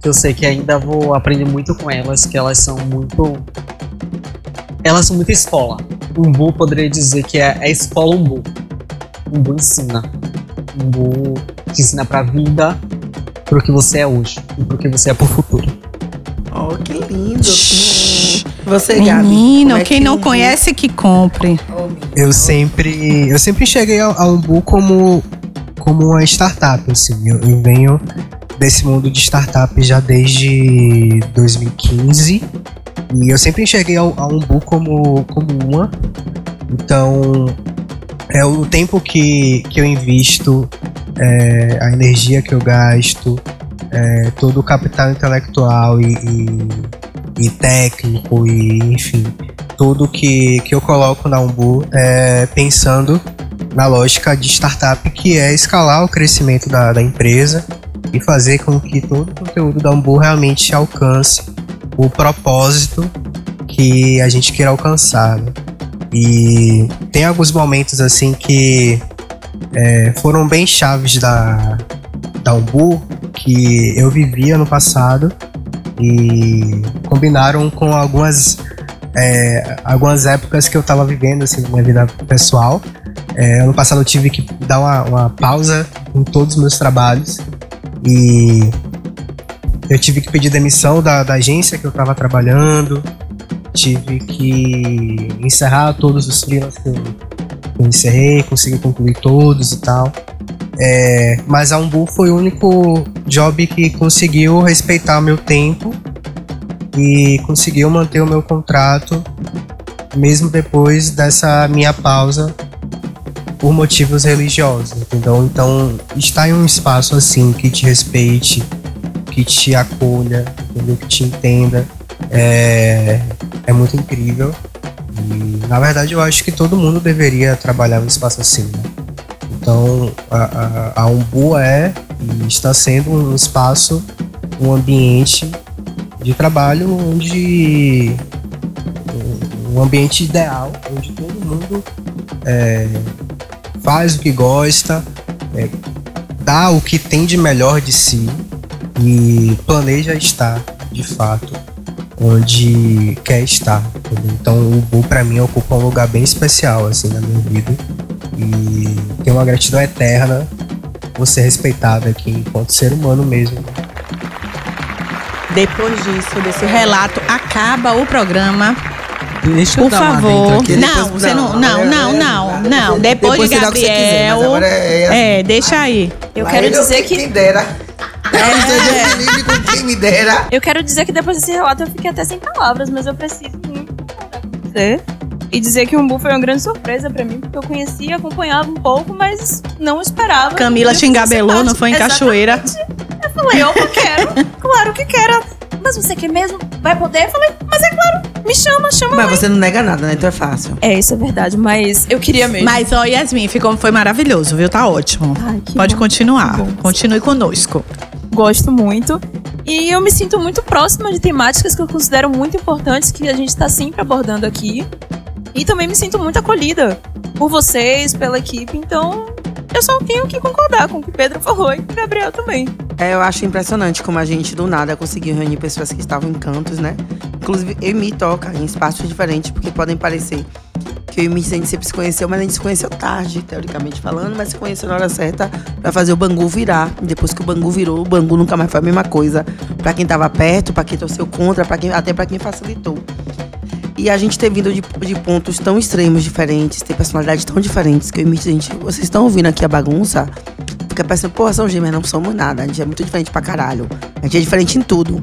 Que eu sei que ainda vou aprender muito com elas, que elas são muito. Elas são muito escola. Umbu poderia dizer que é a escola Umbu. Umbu ensina. Umbu te ensina pra vida, pro que você é hoje e pro que você é pro futuro. Oh, que lindo. Você, Gabi. Menino, é quem que não o conhece, que compre. Eu sempre, eu sempre ao, ao Umbu como, como uma startup, assim. Eu, eu venho desse mundo de startup já desde 2015 e eu sempre ao, ao Umbu como, como uma. Então, é o tempo que, que eu invisto, é, a energia que eu gasto, é, todo o capital intelectual e, e, e técnico e enfim tudo que, que eu coloco na Umbu é pensando na lógica de startup que é escalar o crescimento da, da empresa e fazer com que todo o conteúdo da Umbu realmente alcance o propósito que a gente queira alcançar. né? E tem alguns momentos assim que é, foram bem chaves da, da Umbu que eu vivia no passado e combinaram com algumas é, algumas épocas que eu tava vivendo assim na minha vida pessoal. É, ano passado eu tive que dar uma, uma pausa em todos os meus trabalhos e eu tive que pedir demissão da, da agência que eu tava trabalhando, tive que encerrar todos os freelas que eu, que eu encerrei, consegui concluir todos e tal. É, mas a Umbu foi o único job que conseguiu respeitar meu tempo e conseguiu manter o meu contrato mesmo depois dessa minha pausa por motivos religiosos, entendeu? Então, estar em um espaço assim que te respeite, que te acolha, entendeu? Que te entenda, é, é muito incrível. E, na verdade, eu acho que todo mundo deveria trabalhar num espaço assim, né? Então, a, a, a é e está sendo um espaço, um ambiente de trabalho onde um ambiente ideal, onde todo mundo é, faz o que gosta, é, dá o que tem de melhor de si e planeja estar, de fato, onde quer estar. Então o Bu pra mim ocupa um lugar bem especial assim na minha vida e tem uma gratidão eterna por ser respeitado aqui enquanto ser humano mesmo. Depois disso, desse relato, acaba o programa. Deixa eu Por favor. aqui. Não, Depois- você não. Não, é, não, é, não, não. Depois, Depois de quiser, Gabriel. agora é assim. É, deixa aí. Eu Lá quero eu, dizer que. Quem dera. É. Quem me dera. Eu quero dizer que depois desse relato eu fiquei até sem palavras, mas eu preciso você. E dizer que o Umbu foi uma grande surpresa pra mim, porque eu conhecia, acompanhava um pouco, mas não esperava. Camila parte- não foi em Exatamente. Cachoeira? Eu falei, eu quero, claro que quero. Mas você quer mesmo? Vai poder? Eu falei, mas é claro, me chama, chama. Mas mãe. você não nega nada, né? Então é fácil. É, isso é verdade, mas eu queria mesmo. Mas, ó, Yasmin, ficou, foi maravilhoso, viu? Tá ótimo. Pode bom, continuar. Continue conosco. gosto muito. E eu me sinto muito próxima de temáticas que eu considero muito importantes que a gente está sempre abordando aqui. E também me sinto muito acolhida por vocês, pela equipe. Então, eu só tenho que concordar com o que Pedro falou e o Gabriel também. É, eu acho impressionante como a gente do nada conseguiu reunir pessoas que estavam em cantos, né? Inclusive, eu e Mi toca em espaços diferentes, porque podem parecer que eu e Mi a gente sempre se conheceu, mas a gente se conheceu tarde, teoricamente falando, mas se conheceu na hora certa pra fazer o Bangu virar. E depois que o Bangu virou, o Bangu nunca mais foi a mesma coisa. Pra quem tava perto, pra quem torceu contra, pra quem, até pra quem facilitou. E a gente ter vindo de, de pontos tão extremos diferentes, ter personalidades tão diferentes, que eu e Mi, gente, vocês estão ouvindo aqui a bagunça? Fica pensando, porra, são gêmeas, não somos nada. A gente é muito diferente pra caralho. A gente é diferente em tudo.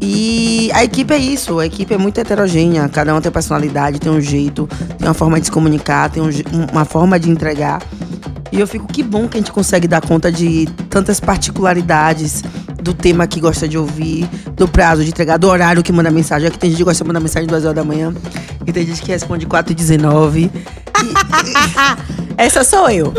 E a equipe é isso, a equipe é muito heterogênea, cada um tem personalidade, tem um jeito, tem uma forma de se comunicar, tem um uma forma de entregar. E eu fico, que bom que a gente consegue dar conta de tantas particularidades do tema que gosta de ouvir, do prazo de entregar, do horário que manda mensagem. Aqui tem gente que gosta de mandar mensagem duas horas da manhã, e tem gente que responde 4 e 19. Essa sou eu.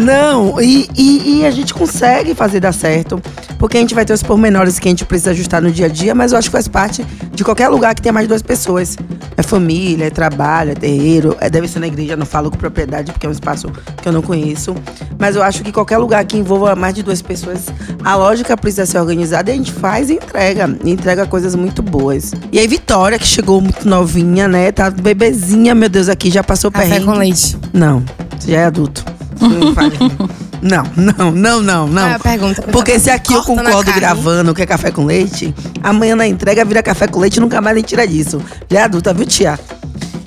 Não, e, e, e a gente consegue fazer dar certo. Porque a gente vai ter os pormenores que a gente precisa ajustar no dia a dia, mas eu acho que faz parte de qualquer lugar que tenha mais de duas pessoas. É família, é trabalho, é terreiro, é, deve ser na igreja, não falo com propriedade, porque é um espaço que eu não conheço. Mas eu acho que qualquer lugar que envolva mais de duas pessoas, a lógica precisa ser organizada e a gente faz e entrega. E entrega coisas muito boas. E aí, Vitória, que chegou muito novinha, né? Tá bebezinha, meu Deus, aqui já passou Café perrengue. com leite. Não, você já é adulto. Não, não, não, não, não, não. Qual é a pergunta? Porque se aqui eu concordo gravando que é café com leite, amanhã na entrega vira café com leite e nunca mais nem tira disso. Já é adulta, viu, tia?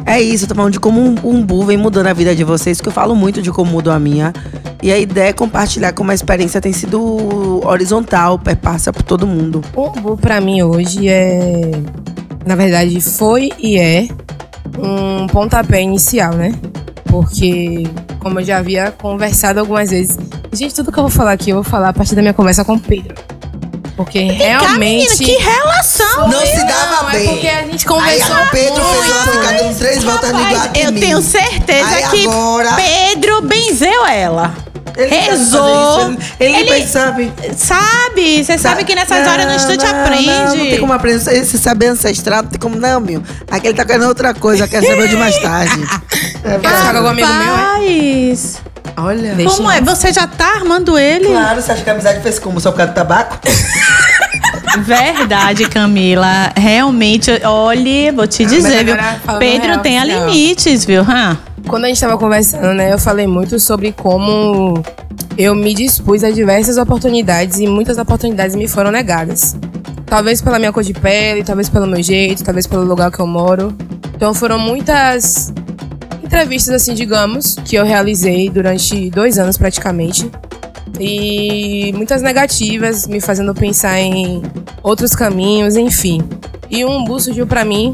É isso, eu tô falando de como um umbu vem mudando a vida de vocês, que eu falo muito de como mudou a minha. E a ideia é compartilhar como a experiência tem sido horizontal, perpassa por todo mundo. O Umbu pra mim hoje é. Na verdade, foi e é um pontapé inicial, né? Porque, como eu já havia conversado algumas vezes. Gente, tudo que eu vou falar aqui, eu vou falar a partir da minha conversa com o Pedro. Porque realmente. menina, que relação! Não se dava Não, bem. É porque a gente conversou. Aí o Pedro fez uma muito. ficada em três voltas no igual Eu tenho certeza Aí que agora- Pedro benzeu ela. Ele sabe Rezou. isso, Ele, ele, bem sabe. Sabe, você sabe que nessas horas no instante não, aprende. Não, não tem como aprender. Se se saber ancestral, não tem como não, meu. Aqui ele tá querendo outra coisa, quer saber de mais tarde. É, Quer ficar com algum amigo meu, é? Rapaz, Olha. como é? Você já tá armando ele? Claro, você acha que a amizade fez como? Só por causa do tabaco? Verdade, Camila. Realmente, olhe, vou te Mas dizer, viu? agora, falando Pedro real, tem a real. limites, viu? Hã? Quando a gente tava conversando, né, eu falei muito sobre como eu me dispus a diversas oportunidades e muitas oportunidades me foram negadas. Talvez pela minha cor de pele, talvez pelo meu jeito, talvez pelo lugar que eu moro. Então foram muitas entrevistas, assim, digamos, que eu realizei durante dois anos praticamente. E muitas negativas, me fazendo pensar em outros caminhos, enfim. E um umbu surgiu pra mim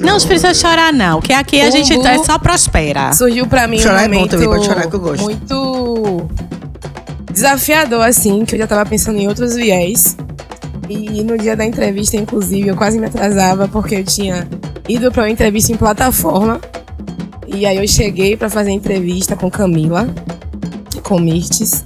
Não precisa chorar, não, que aqui a gente umbu é só prospera. Surgiu pra mim Chorar um é bom momento também, pode chorar que eu gosto. muito desafiador, assim, que eu já tava pensando em outros viés. E no dia da entrevista, inclusive, eu quase me atrasava porque eu tinha ido pra uma entrevista em plataforma. E aí eu cheguei pra fazer entrevista com Camila, com Mirtes.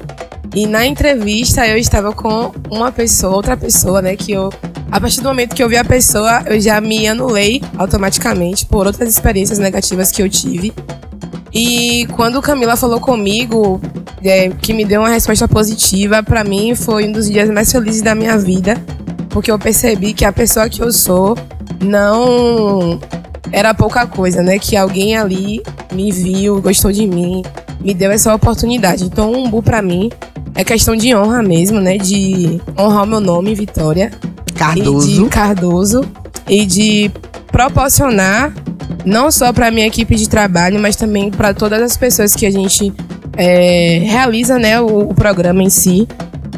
E na entrevista eu estava com uma pessoa, outra pessoa, né, que eu a partir do momento que eu vi a pessoa, eu já me anulei automaticamente por outras experiências negativas que eu tive. E quando Camila falou comigo, é, que me deu uma resposta positiva, pra mim foi um dos dias mais felizes da minha vida, porque eu percebi que a pessoa que eu sou não era pouca coisa, né? Que alguém ali me viu, gostou de mim, me deu essa oportunidade. Então, o Umbu pra mim é questão de honra mesmo, né? De honrar o meu nome, Vitória. Cardoso. E de Cardoso. E de proporcionar, não só pra minha equipe de trabalho, mas também pra todas as pessoas que a gente é, realiza, né? O, o programa em si.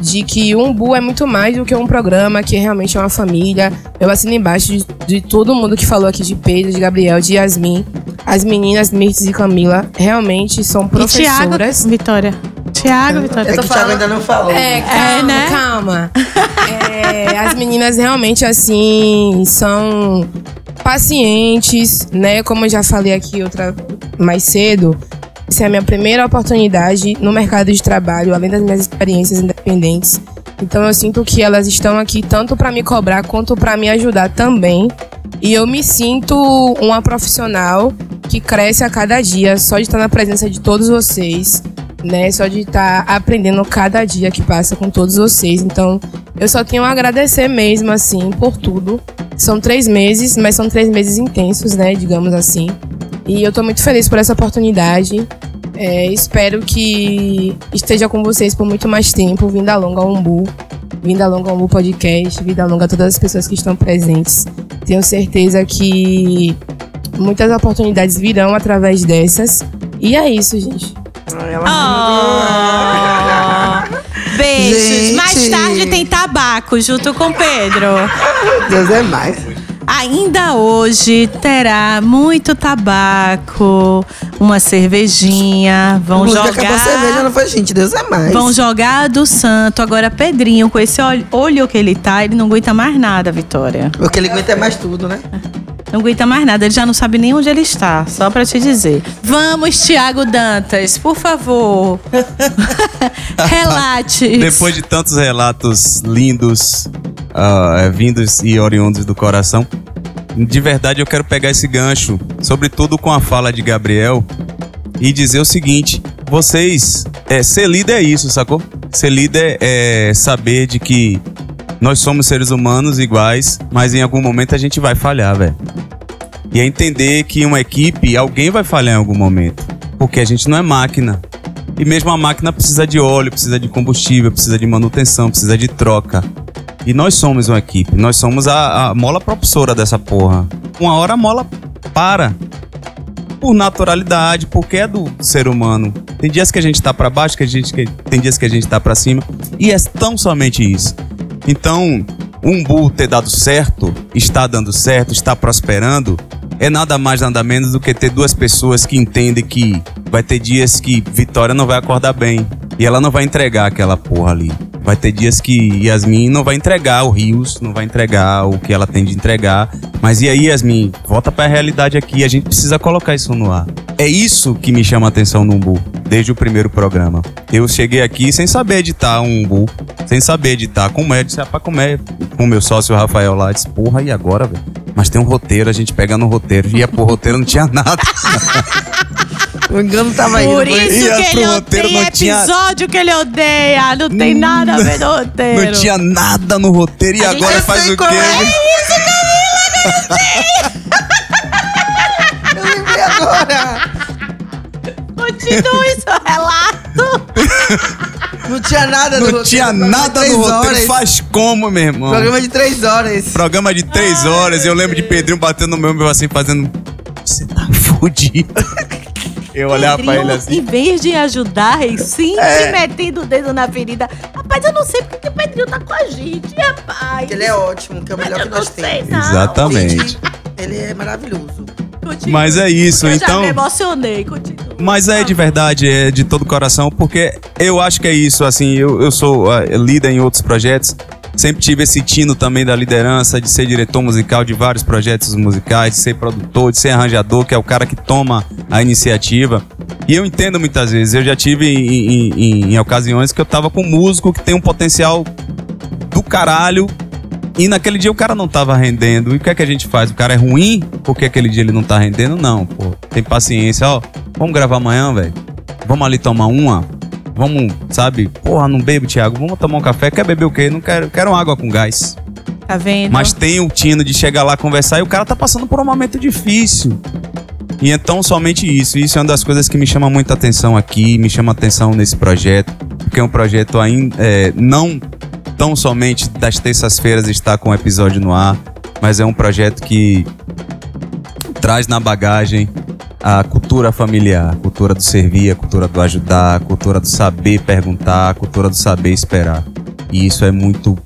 De que o Umbu é muito mais do que um programa, que realmente é uma família. Eu assino embaixo de, de todo mundo que falou aqui de Pedro, de Gabriel, de Yasmin. As meninas Mirtz e Camila realmente são E Tiago, professoras. Vitória. Tiago, Vitória. É que o Thiago ainda não falou. É, calma, né? calma. É, as meninas realmente, assim, são pacientes, né? Como eu já falei aqui outra mais cedo, essa é a minha primeira oportunidade no mercado de trabalho, além das minhas experiências independentes. Então eu sinto que elas estão aqui tanto para me cobrar quanto para me ajudar também. E eu me sinto uma profissional que cresce a cada dia só de estar na presença de todos vocês, né? Só de estar aprendendo cada dia que passa com todos vocês. Então eu só tenho a agradecer mesmo, assim, por tudo. São três meses, mas são três meses intensos, né? Digamos assim. E eu tô muito feliz por essa oportunidade. É, espero que esteja com vocês por muito mais tempo. Vinda longa ao Umbu. Vinda longa ao Umbu Podcast. Vinda longa a todas as pessoas que estão presentes. Tenho certeza que muitas oportunidades virão através dessas. E é isso, gente. Oh, beijos. Gente. Mais tarde tem tabaco junto com o Pedro. Deus é mais. Ainda hoje terá muito tabaco, uma cervejinha, vão Música jogar. acabou a cerveja, não foi, gente? Deus é mais. Vão jogar do santo. Agora, Pedrinho, com esse olho, olho que ele tá, ele não aguenta mais nada, Vitória. O que ele aguenta é mais tudo, né? Não aguenta mais nada, ele já não sabe nem onde ele está, só pra te dizer. Vamos, Tiago Dantas, por favor. Relate. Depois de tantos relatos lindos, ah, vindos e oriundos do coração, de verdade eu quero pegar esse gancho, sobretudo com a fala de Gabriel, e dizer o seguinte: vocês, é, ser líder é isso, sacou? Ser líder é saber de que nós somos seres humanos iguais, mas em algum momento a gente vai falhar, velho. E é entender que uma equipe, alguém vai falhar em algum momento. Porque a gente não é máquina. E mesmo a máquina precisa de óleo, precisa de combustível, precisa de manutenção, precisa de troca. E nós somos uma equipe, nós somos a, a mola propulsora dessa porra. Uma hora a mola para. Por naturalidade, porque é do ser humano. Tem dias que a gente tá pra baixo, que a gente, que- tem dias que a gente tá pra cima. E é tão somente isso. Então, um Umbu ter dado certo, está dando certo, está prosperando, é nada mais, nada menos do que ter duas pessoas que entendem que vai ter dias que Vitória não vai acordar bem. E ela não vai entregar aquela porra ali. Vai ter dias que Yasmin não vai entregar o Rios, não vai entregar o que ela tem de entregar. Mas e aí, Yasmin? Volta pra realidade aqui, a gente precisa colocar isso no ar. É isso que me chama a atenção no Umbu, desde o primeiro programa. Eu cheguei aqui sem saber editar um Umbu, sem saber editar. Como é? Disse, rapaz, como é? Com meu sócio Rafael lá, disse, porra, e agora, velho? Mas tem um roteiro, a gente pega no roteiro. Ia pro roteiro, não tinha nada. O engano tava aí. Por isso Ia que ele roteiro, odeia não tinha- episódio que ele odeia. Não tem nada a ver no roteiro. Não tinha nada no roteiro e A agora faz o quê? é. Eu lembrei agora. Continue seu relato. Não tinha nada no Não roteiro. tinha nada no roteiro. horas. Faz como, meu irmão? Programa de três horas. Programa de três horas. Eu lembro de Pedrinho batendo no meu meu assim, fazendo. Você tá fudido. Eu olhava pra ele assim. Em vez de ajudar, ele sim É. se metendo o dedo na ferida. Rapaz, eu não sei porque que o Pedrinho tá com a gente, rapaz. Ele é ótimo, que é o melhor que nós temos. Exatamente. Ele é maravilhoso. Mas é isso, eu então. já me emocionei. Continua. Mas é de verdade, é de todo coração, porque eu acho que é isso, assim, eu, eu sou ah, líder em outros projetos, sempre tive esse tino também da liderança, de ser diretor musical de vários projetos musicais, de ser produtor, de ser arranjador, que é o cara que toma a iniciativa. E eu entendo muitas vezes, eu já tive em, em- em- ocasiões que eu tava com um músico que tem um potencial do caralho, e naquele dia o cara não tava rendendo. E o que é que a gente faz? O cara é ruim porque aquele dia ele não tá rendendo? Não, pô. Tem paciência, ó. Vamos gravar amanhã, velho? Vamos ali tomar uma? Vamos, sabe? Porra, não bebo, Thiago. Vamos tomar um café. Quer beber o quê? Não quero, quero água com gás. Tá vendo? Mas tem o tino de chegar lá conversar e o cara tá passando por um momento difícil. E então somente isso. Isso é uma das coisas que me chama muita atenção aqui, me chama atenção nesse projeto, porque é um projeto ainda é, não tão somente das terças-feiras está com o episódio no ar, mas é um projeto que traz na bagagem a cultura familiar, a cultura do servir, a cultura do ajudar, a cultura do saber perguntar, a cultura do saber esperar. E isso é muito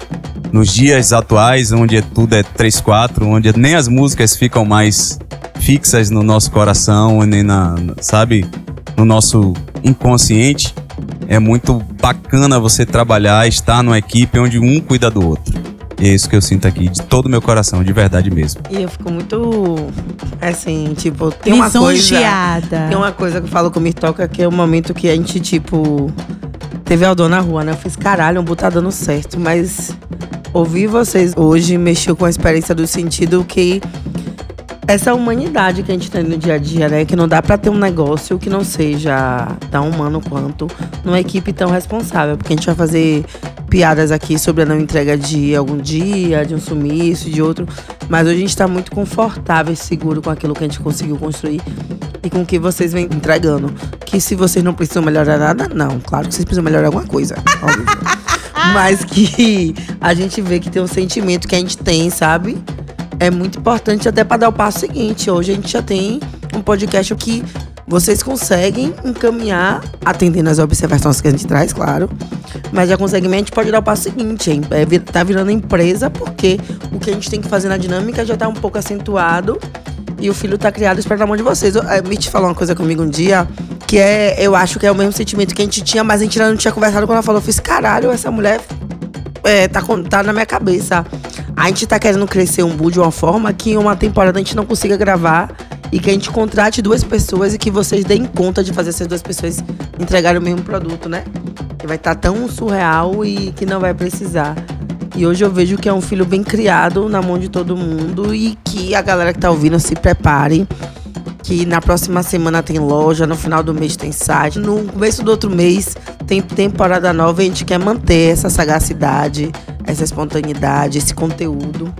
nos dias atuais, onde tudo é 3-4, onde nem as músicas ficam mais fixas no nosso coração, nem na, sabe, no nosso inconsciente, é muito bacana você trabalhar, estar numa equipe onde um cuida do outro. E é isso que eu sinto aqui, de todo o meu coração, de verdade mesmo. E eu fico muito, assim, tipo, tem uma coisa... Tem uma coisa que eu falo com o Mirtoca, que é o momento que a gente, tipo... Teve Aldô na rua, né? Eu fiz, caralho, um tá dando certo. Mas ouvir vocês hoje mexeu com a experiência do sentido que essa humanidade que a gente tem no dia a dia, né? Que não dá pra ter um negócio que não seja tão humano quanto numa equipe tão responsável. Porque a gente vai fazer piadas aqui sobre a não entrega de algum dia, de um sumiço, de outro. Mas hoje a gente tá muito confortável e seguro com aquilo que a gente conseguiu construir e com o que vocês vêm entregando. Que se vocês não precisam melhorar nada, não. Claro que vocês precisam melhorar alguma coisa. óbvio. Mas que a gente vê que tem um sentimento que a gente tem, sabe? é muito importante até para dar o passo seguinte. Hoje a gente já tem um podcast que vocês conseguem encaminhar, atendendo as observações que a gente traz, claro. Mas já conseguem, a gente pode dar o passo seguinte, hein? É, tá virando empresa, porque o que a gente tem que fazer na dinâmica já tá um pouco acentuado. E o filho tá criado esperando na mão de vocês. A Mitch falou uma coisa comigo um dia, que é, eu acho que é o mesmo sentimento que a gente tinha, mas a gente não tinha conversado quando ela falou. Eu fiz, caralho, essa mulher é, tá, tá na minha cabeça. A gente tá querendo crescer um Bu de uma forma que em uma temporada a gente não consiga gravar e que a gente contrate duas pessoas e que vocês deem conta de fazer essas duas pessoas entregarem o mesmo produto, né? Que vai estar tão surreal e que não vai precisar. E hoje eu vejo que é um filho bem criado na mão de todo mundo e que a galera que tá ouvindo se prepare. Que na próxima semana tem loja, no final do mês tem site, no começo do outro mês tem temporada nova e a gente quer manter essa sagacidade, essa espontaneidade, esse conteúdo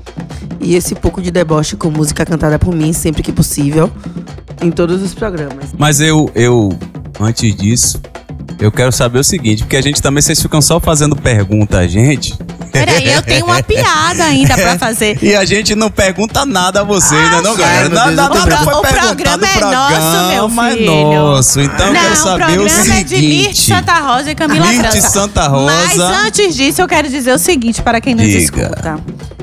e esse pouco de deboche com música cantada por mim sempre que possível em todos os programas. Mas eu, eu, antes disso, eu quero saber o seguinte, porque a gente também, vocês ficam só fazendo pergunta a gente. Peraí, eu tenho uma piada ainda pra fazer. E a gente não pergunta nada a você, né, não, galera? Nada, eu nada vendo. foi O programa é o nosso, meu programa é filho. nosso. Então eu não, quero saber o o programa é de Mirth seguinte. Santa Rosa e Camila Mirth França. Santa Rosa. Mas antes disso, eu quero dizer o seguinte para quem nos Diga. escuta.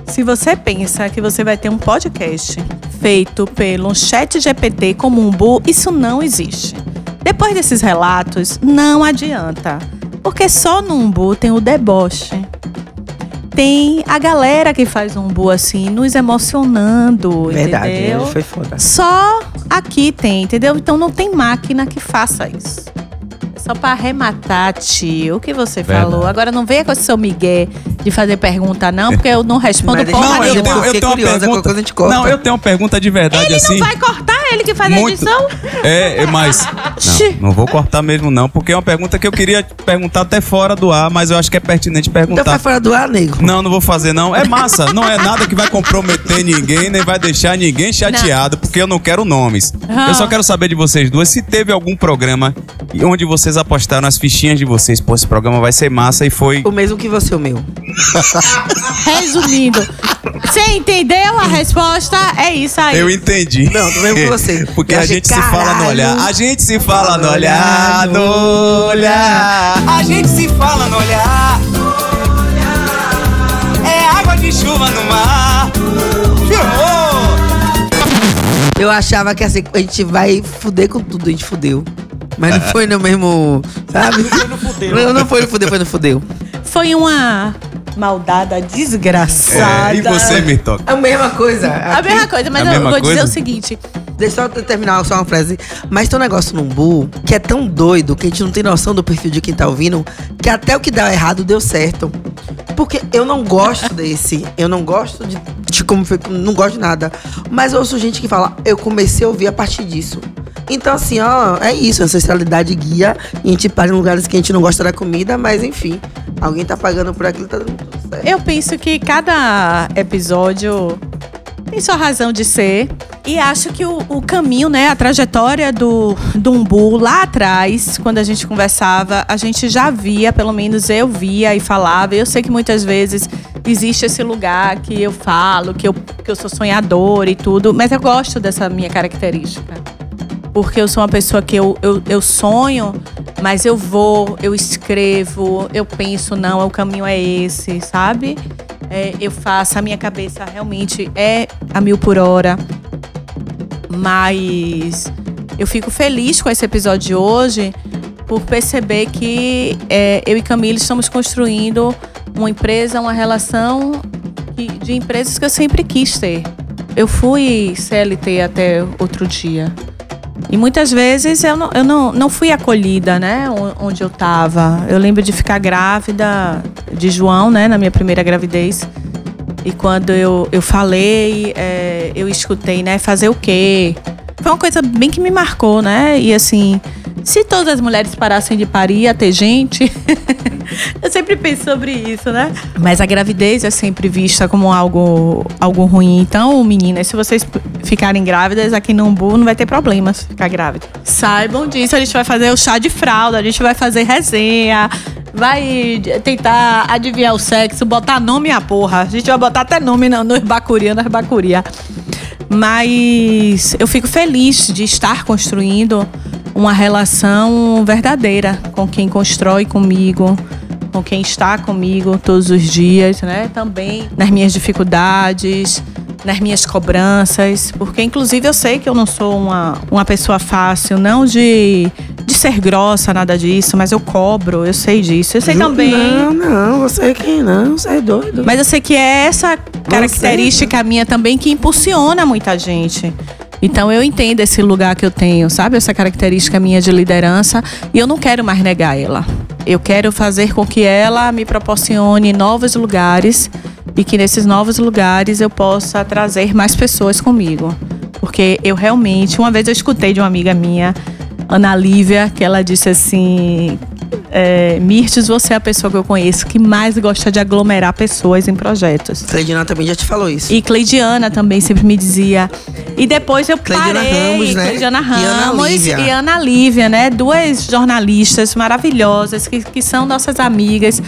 Se você pensa que você vai ter um podcast feito pelo chat GPT como um bu, isso não existe. Depois desses relatos, não adianta. Porque só no umbu tem o deboche. Tem a galera que faz um umbu assim, nos emocionando, Verdade, entendeu? foi foda. Só aqui tem, entendeu? Então não tem máquina que faça isso. Só pra arrematar, tio, o que você Verdade. falou. Agora não venha com esse seu migué de fazer pergunta, não, porque eu não respondo porra Não, eu nenhuma. tenho, eu tenho uma pergunta. coisa a gente corta. Não, eu tenho uma pergunta de verdade Ele assim. não vai cortar, ele que faz a Muito- edição? É, é, mas. Xi. Não, não vou cortar mesmo, não, porque é uma pergunta que eu queria perguntar até fora do ar, mas eu acho que é pertinente Então perguntar. foi fora do ar, nego. Não, não vou fazer, não. É massa. Não é nada que vai comprometer ninguém, nem vai deixar ninguém chateado, porque eu não quero nomes. Ah. Eu só quero saber de vocês duas se teve algum programa onde vocês apostaram as fichinhas de vocês. Pô, esse programa vai ser massa e foi. O mesmo que você, o meu. Resumindo, você entendeu a resposta? É isso aí. Eu entendi. Não, tô mesmo com você. Porque a gente se fala no caralho. olhar. A gente se fala no olhar, no olhar. A gente se fala no olhar. É água de chuva no mar. Firmou. Eu achava que assim, a gente vai fuder com tudo, a gente fudeu. Mas não foi no mesmo. Sabe? Não foi no fudeu. Não, não foi no fudeu, foi no fudeu. Foi uma maldada desgraçada. É, e você, Mirtoca? É a mesma coisa. A Aqui- mesma coisa, mas A eu vou dizer coisa? o seguinte. Deixa eu terminar só uma frase. Mas tem um negócio no Umbu que é tão doido que a gente não tem noção do perfil de quem tá ouvindo, que até o que dá errado deu certo. Porque eu não gosto desse. Eu não gosto de, de como foi. Não gosto de nada. Mas eu ouço gente que fala, eu comecei a ouvir a partir disso. Então, assim, ó, é isso. Ancestralidade guia. E a gente para em lugares que a gente não gosta da comida, mas enfim. Alguém tá pagando por aquilo, tá dando Eu penso que cada episódio tem sua razão de ser. E acho que o, o caminho, né, a trajetória do, do Umbu lá atrás, quando a gente conversava, a gente já via, pelo menos eu via e falava. Eu sei que muitas vezes existe esse lugar que eu falo, que eu, que eu sou sonhadora e tudo, mas eu gosto dessa minha característica. Porque eu sou uma pessoa que eu, eu, eu sonho, mas eu vou, eu escrevo, eu penso, não, o caminho é esse, sabe? É, eu faço, a minha cabeça realmente é a mil por hora. Mas eu fico feliz com esse episódio de hoje por perceber que é, eu e Camila estamos construindo uma empresa, uma relação de empresas que eu sempre quis ter. Eu fui CLT até outro dia. E muitas vezes eu não, eu não, não fui acolhida, né? Onde eu tava. Eu lembro de ficar grávida de João, né? Na minha primeira gravidez. E quando eu, eu falei, é, eu escutei, né? Fazer o quê? Foi uma coisa bem que me marcou, né? E assim, se todas as mulheres parassem de parir, ia ter gente. eu sempre penso sobre isso, né? Mas a gravidez é sempre vista como algo, algo ruim. Então, meninas, se vocês ficarem grávidas aqui no Umbu, não vai ter problema se ficar grávida. Saibam disso, a gente vai fazer o chá de fralda, a gente vai fazer resenha, vai tentar adivinhar o sexo, botar nome à porra. A gente vai botar até nome no, no Bacuria, nas Bacuria. Mas eu fico feliz de estar construindo uma relação verdadeira com quem constrói comigo, com quem está comigo todos os dias, né? Também nas minhas dificuldades, nas minhas cobranças, porque inclusive eu sei que eu não sou uma, uma pessoa fácil, não de, de ser grossa, nada disso, mas eu cobro, eu sei disso. Eu sei também. Não, não, você que não, você é doido. Mas eu sei que é essa característica minha também que impulsiona muita gente. Então eu entendo esse lugar que eu tenho, sabe? Essa característica minha de liderança. E eu não quero mais negar ela. Eu quero fazer com que ela me proporcione novos lugares e que nesses novos lugares eu possa trazer mais pessoas comigo. Porque eu realmente, uma vez eu escutei de uma amiga minha, Ana Lívia, que ela disse assim: é, Mirtes, você é a pessoa que eu conheço que mais gosta de aglomerar pessoas em projetos. Cleidiana também já te falou isso. E Cleidiana também sempre me dizia. E depois eu Cleidiana parei. Ramos, né? Cleidiana E Ana Ramos e Ana Lívia, né? Duas jornalistas maravilhosas que, que são nossas amigas.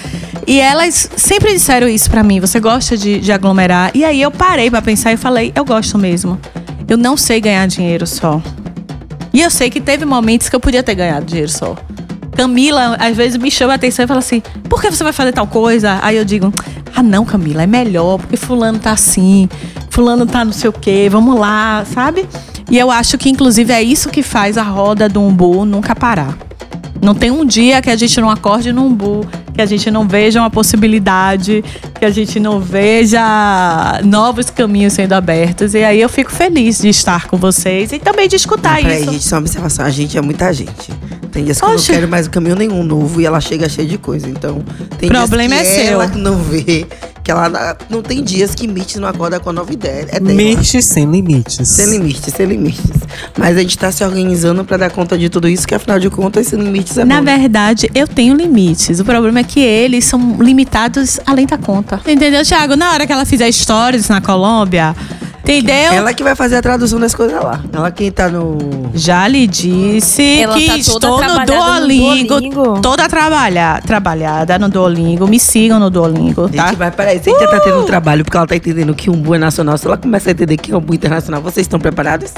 E elas sempre disseram isso pra mim. Você gosta de, de aglomerar? E aí eu parei pra pensar e falei, eu gosto mesmo. Eu não sei ganhar dinheiro só. E eu sei que teve momentos que eu podia ter ganhado dinheiro só. Camila, às vezes, me chama a atenção e fala assim: por que você vai fazer tal coisa? Aí eu digo: ah, não, Camila, é melhor, porque Fulano tá assim, Fulano tá não sei o quê, vamos lá, sabe? E eu acho que, inclusive, é isso que faz a roda do umbu nunca parar. Não tem um dia que a gente não acorde no umbu, que a gente não veja uma possibilidade, que a gente não veja novos caminhos sendo abertos. E aí eu fico feliz de estar com vocês e também de escutar isso. gente, só uma observação. A gente é muita gente. Tem dias que eu Oxe. não quero mais caminho nenhum novo e ela chega cheia de coisa. Então, tem Problema dias que é seu. ela que não vê, que ela não tem dias que Mitch não acorda com a nova ideia. É. Mente sem limites. Sem limites, sem limites. Mas a gente tá se organizando pra dar conta de tudo isso, que afinal de contas, sem limites é Na bom. né? verdade, eu tenho limites. O problema é que eles são limitados além da conta. Entendeu, Thiago? Na hora que ela fizer stories na Colômbia, entendeu? Ela que vai fazer a tradução das coisas lá. Ela quem tá no. Já lhe disse Ela que tá toda estou no trabalhada no Duolingo, Duolingo. Toda trabalha, trabalhada no Duolingo. Me sigam no Duolingo, tá? Gente, mas peraí, você ainda tá tendo um trabalho porque ela tá entendendo que umbu é nacional. Se ela começa a entender que umbu é internacional, vocês estão preparados?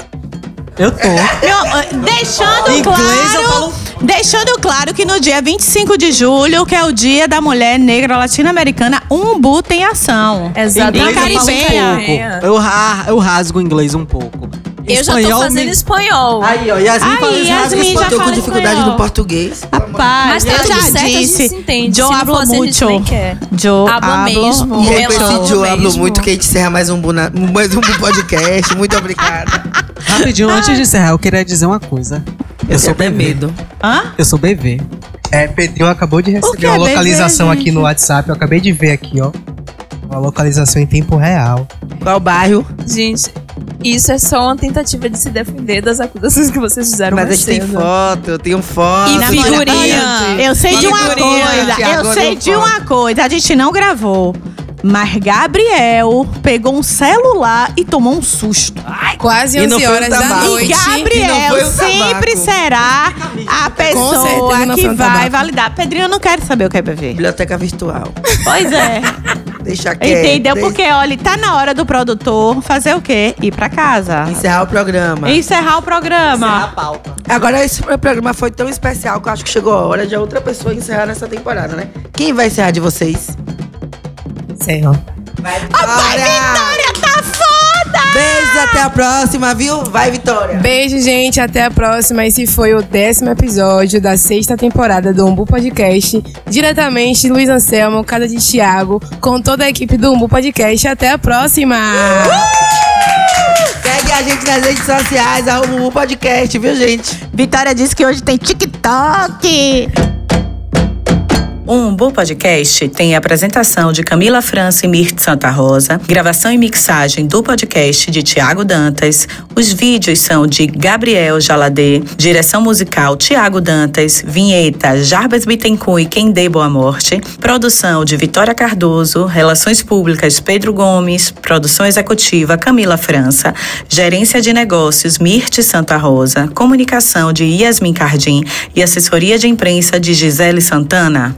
Eu tô. Meu, deixando Inglês eu claro, falo- deixando claro que no dia 25 de julho, que é o dia da mulher negra latino-americana, Umbu tem ação. Exatamente. E caribenha. É. Eu, ra- eu rasgo o inglês um pouco. Eu já tô Espanhol fazendo me- espanhol. Aí, ó, Yasmin Aí, fala Yasmin já Eu tô com dificuldade espanhol. no português. Rapaz, Mas tá eu tudo já certo, a gente disse. se entende. Não hablo quer. Yo Habla hablo mesmo. E Eu com esse Joe, hablo muito que a gente encerra mais um, bu na- mais um podcast. Muito obrigada. Rapidinho, antes de encerrar, eu queria dizer uma coisa. Eu sou até BV. medo. Hã? Eu sou BV. É, Pedrinho acabou de receber é uma localização aqui gente? no WhatsApp. Eu acabei de ver aqui, ó. Uma localização em tempo real. Qual bairro? Gente, Isso é só uma tentativa de se defender das acusações que vocês fizeram Mas a gente tem foto, eu tenho foto. E figurinha. Eu sei de uma Figurinha, coisa, eu sei de foto. uma coisa. A gente não gravou. Mas Gabriel pegou um celular e tomou um susto. Quase E não 11 foi o horas da. E noite. E Gabriel o sempre será a pessoa certeza que vai validar. Pedrinho, eu não quero saber o que é beber. Biblioteca virtual. Pois é. Deixa quieto. Entendeu? deixa- Porque, olha, tá na hora do produtor fazer o quê? Ir pra casa. Encerrar o programa. Encerrar o programa. Agora, esse programa foi tão especial que eu acho que chegou a hora de a outra pessoa encerrar nessa temporada, né? Quem vai encerrar de vocês? Encerra. Vai, Vitória! Vitória tá foda! Beijos, até a próxima, viu? Vai, Vitória! Beijo, gente. Até a próxima. Esse foi o décimo episódio da sexta temporada do Umbu Podcast. Diretamente Luiz Anselmo, casa de Thiago, com toda a equipe do Umbu Podcast. Até a próxima! Segue a gente nas redes sociais, arruma o podcast, viu, gente? Vitória disse que hoje tem TikTok. O Umbu Podcast tem a apresentação de Camila França e Mirth Santa Rosa, gravação e mixagem do podcast de Tiago Dantas, os vídeos são de Gabriel Jaladê, direção musical Tiago Dantas, vinheta Jarbas Bittencourt e Quem Dê Boa Morte, produção de Vitória Cardoso, relações públicas Pedro Gomes, produção executiva Camila França, gerência de negócios Mirth Santa Rosa, comunicação de Yasmin Cardim e assessoria de imprensa de Gisele Santana.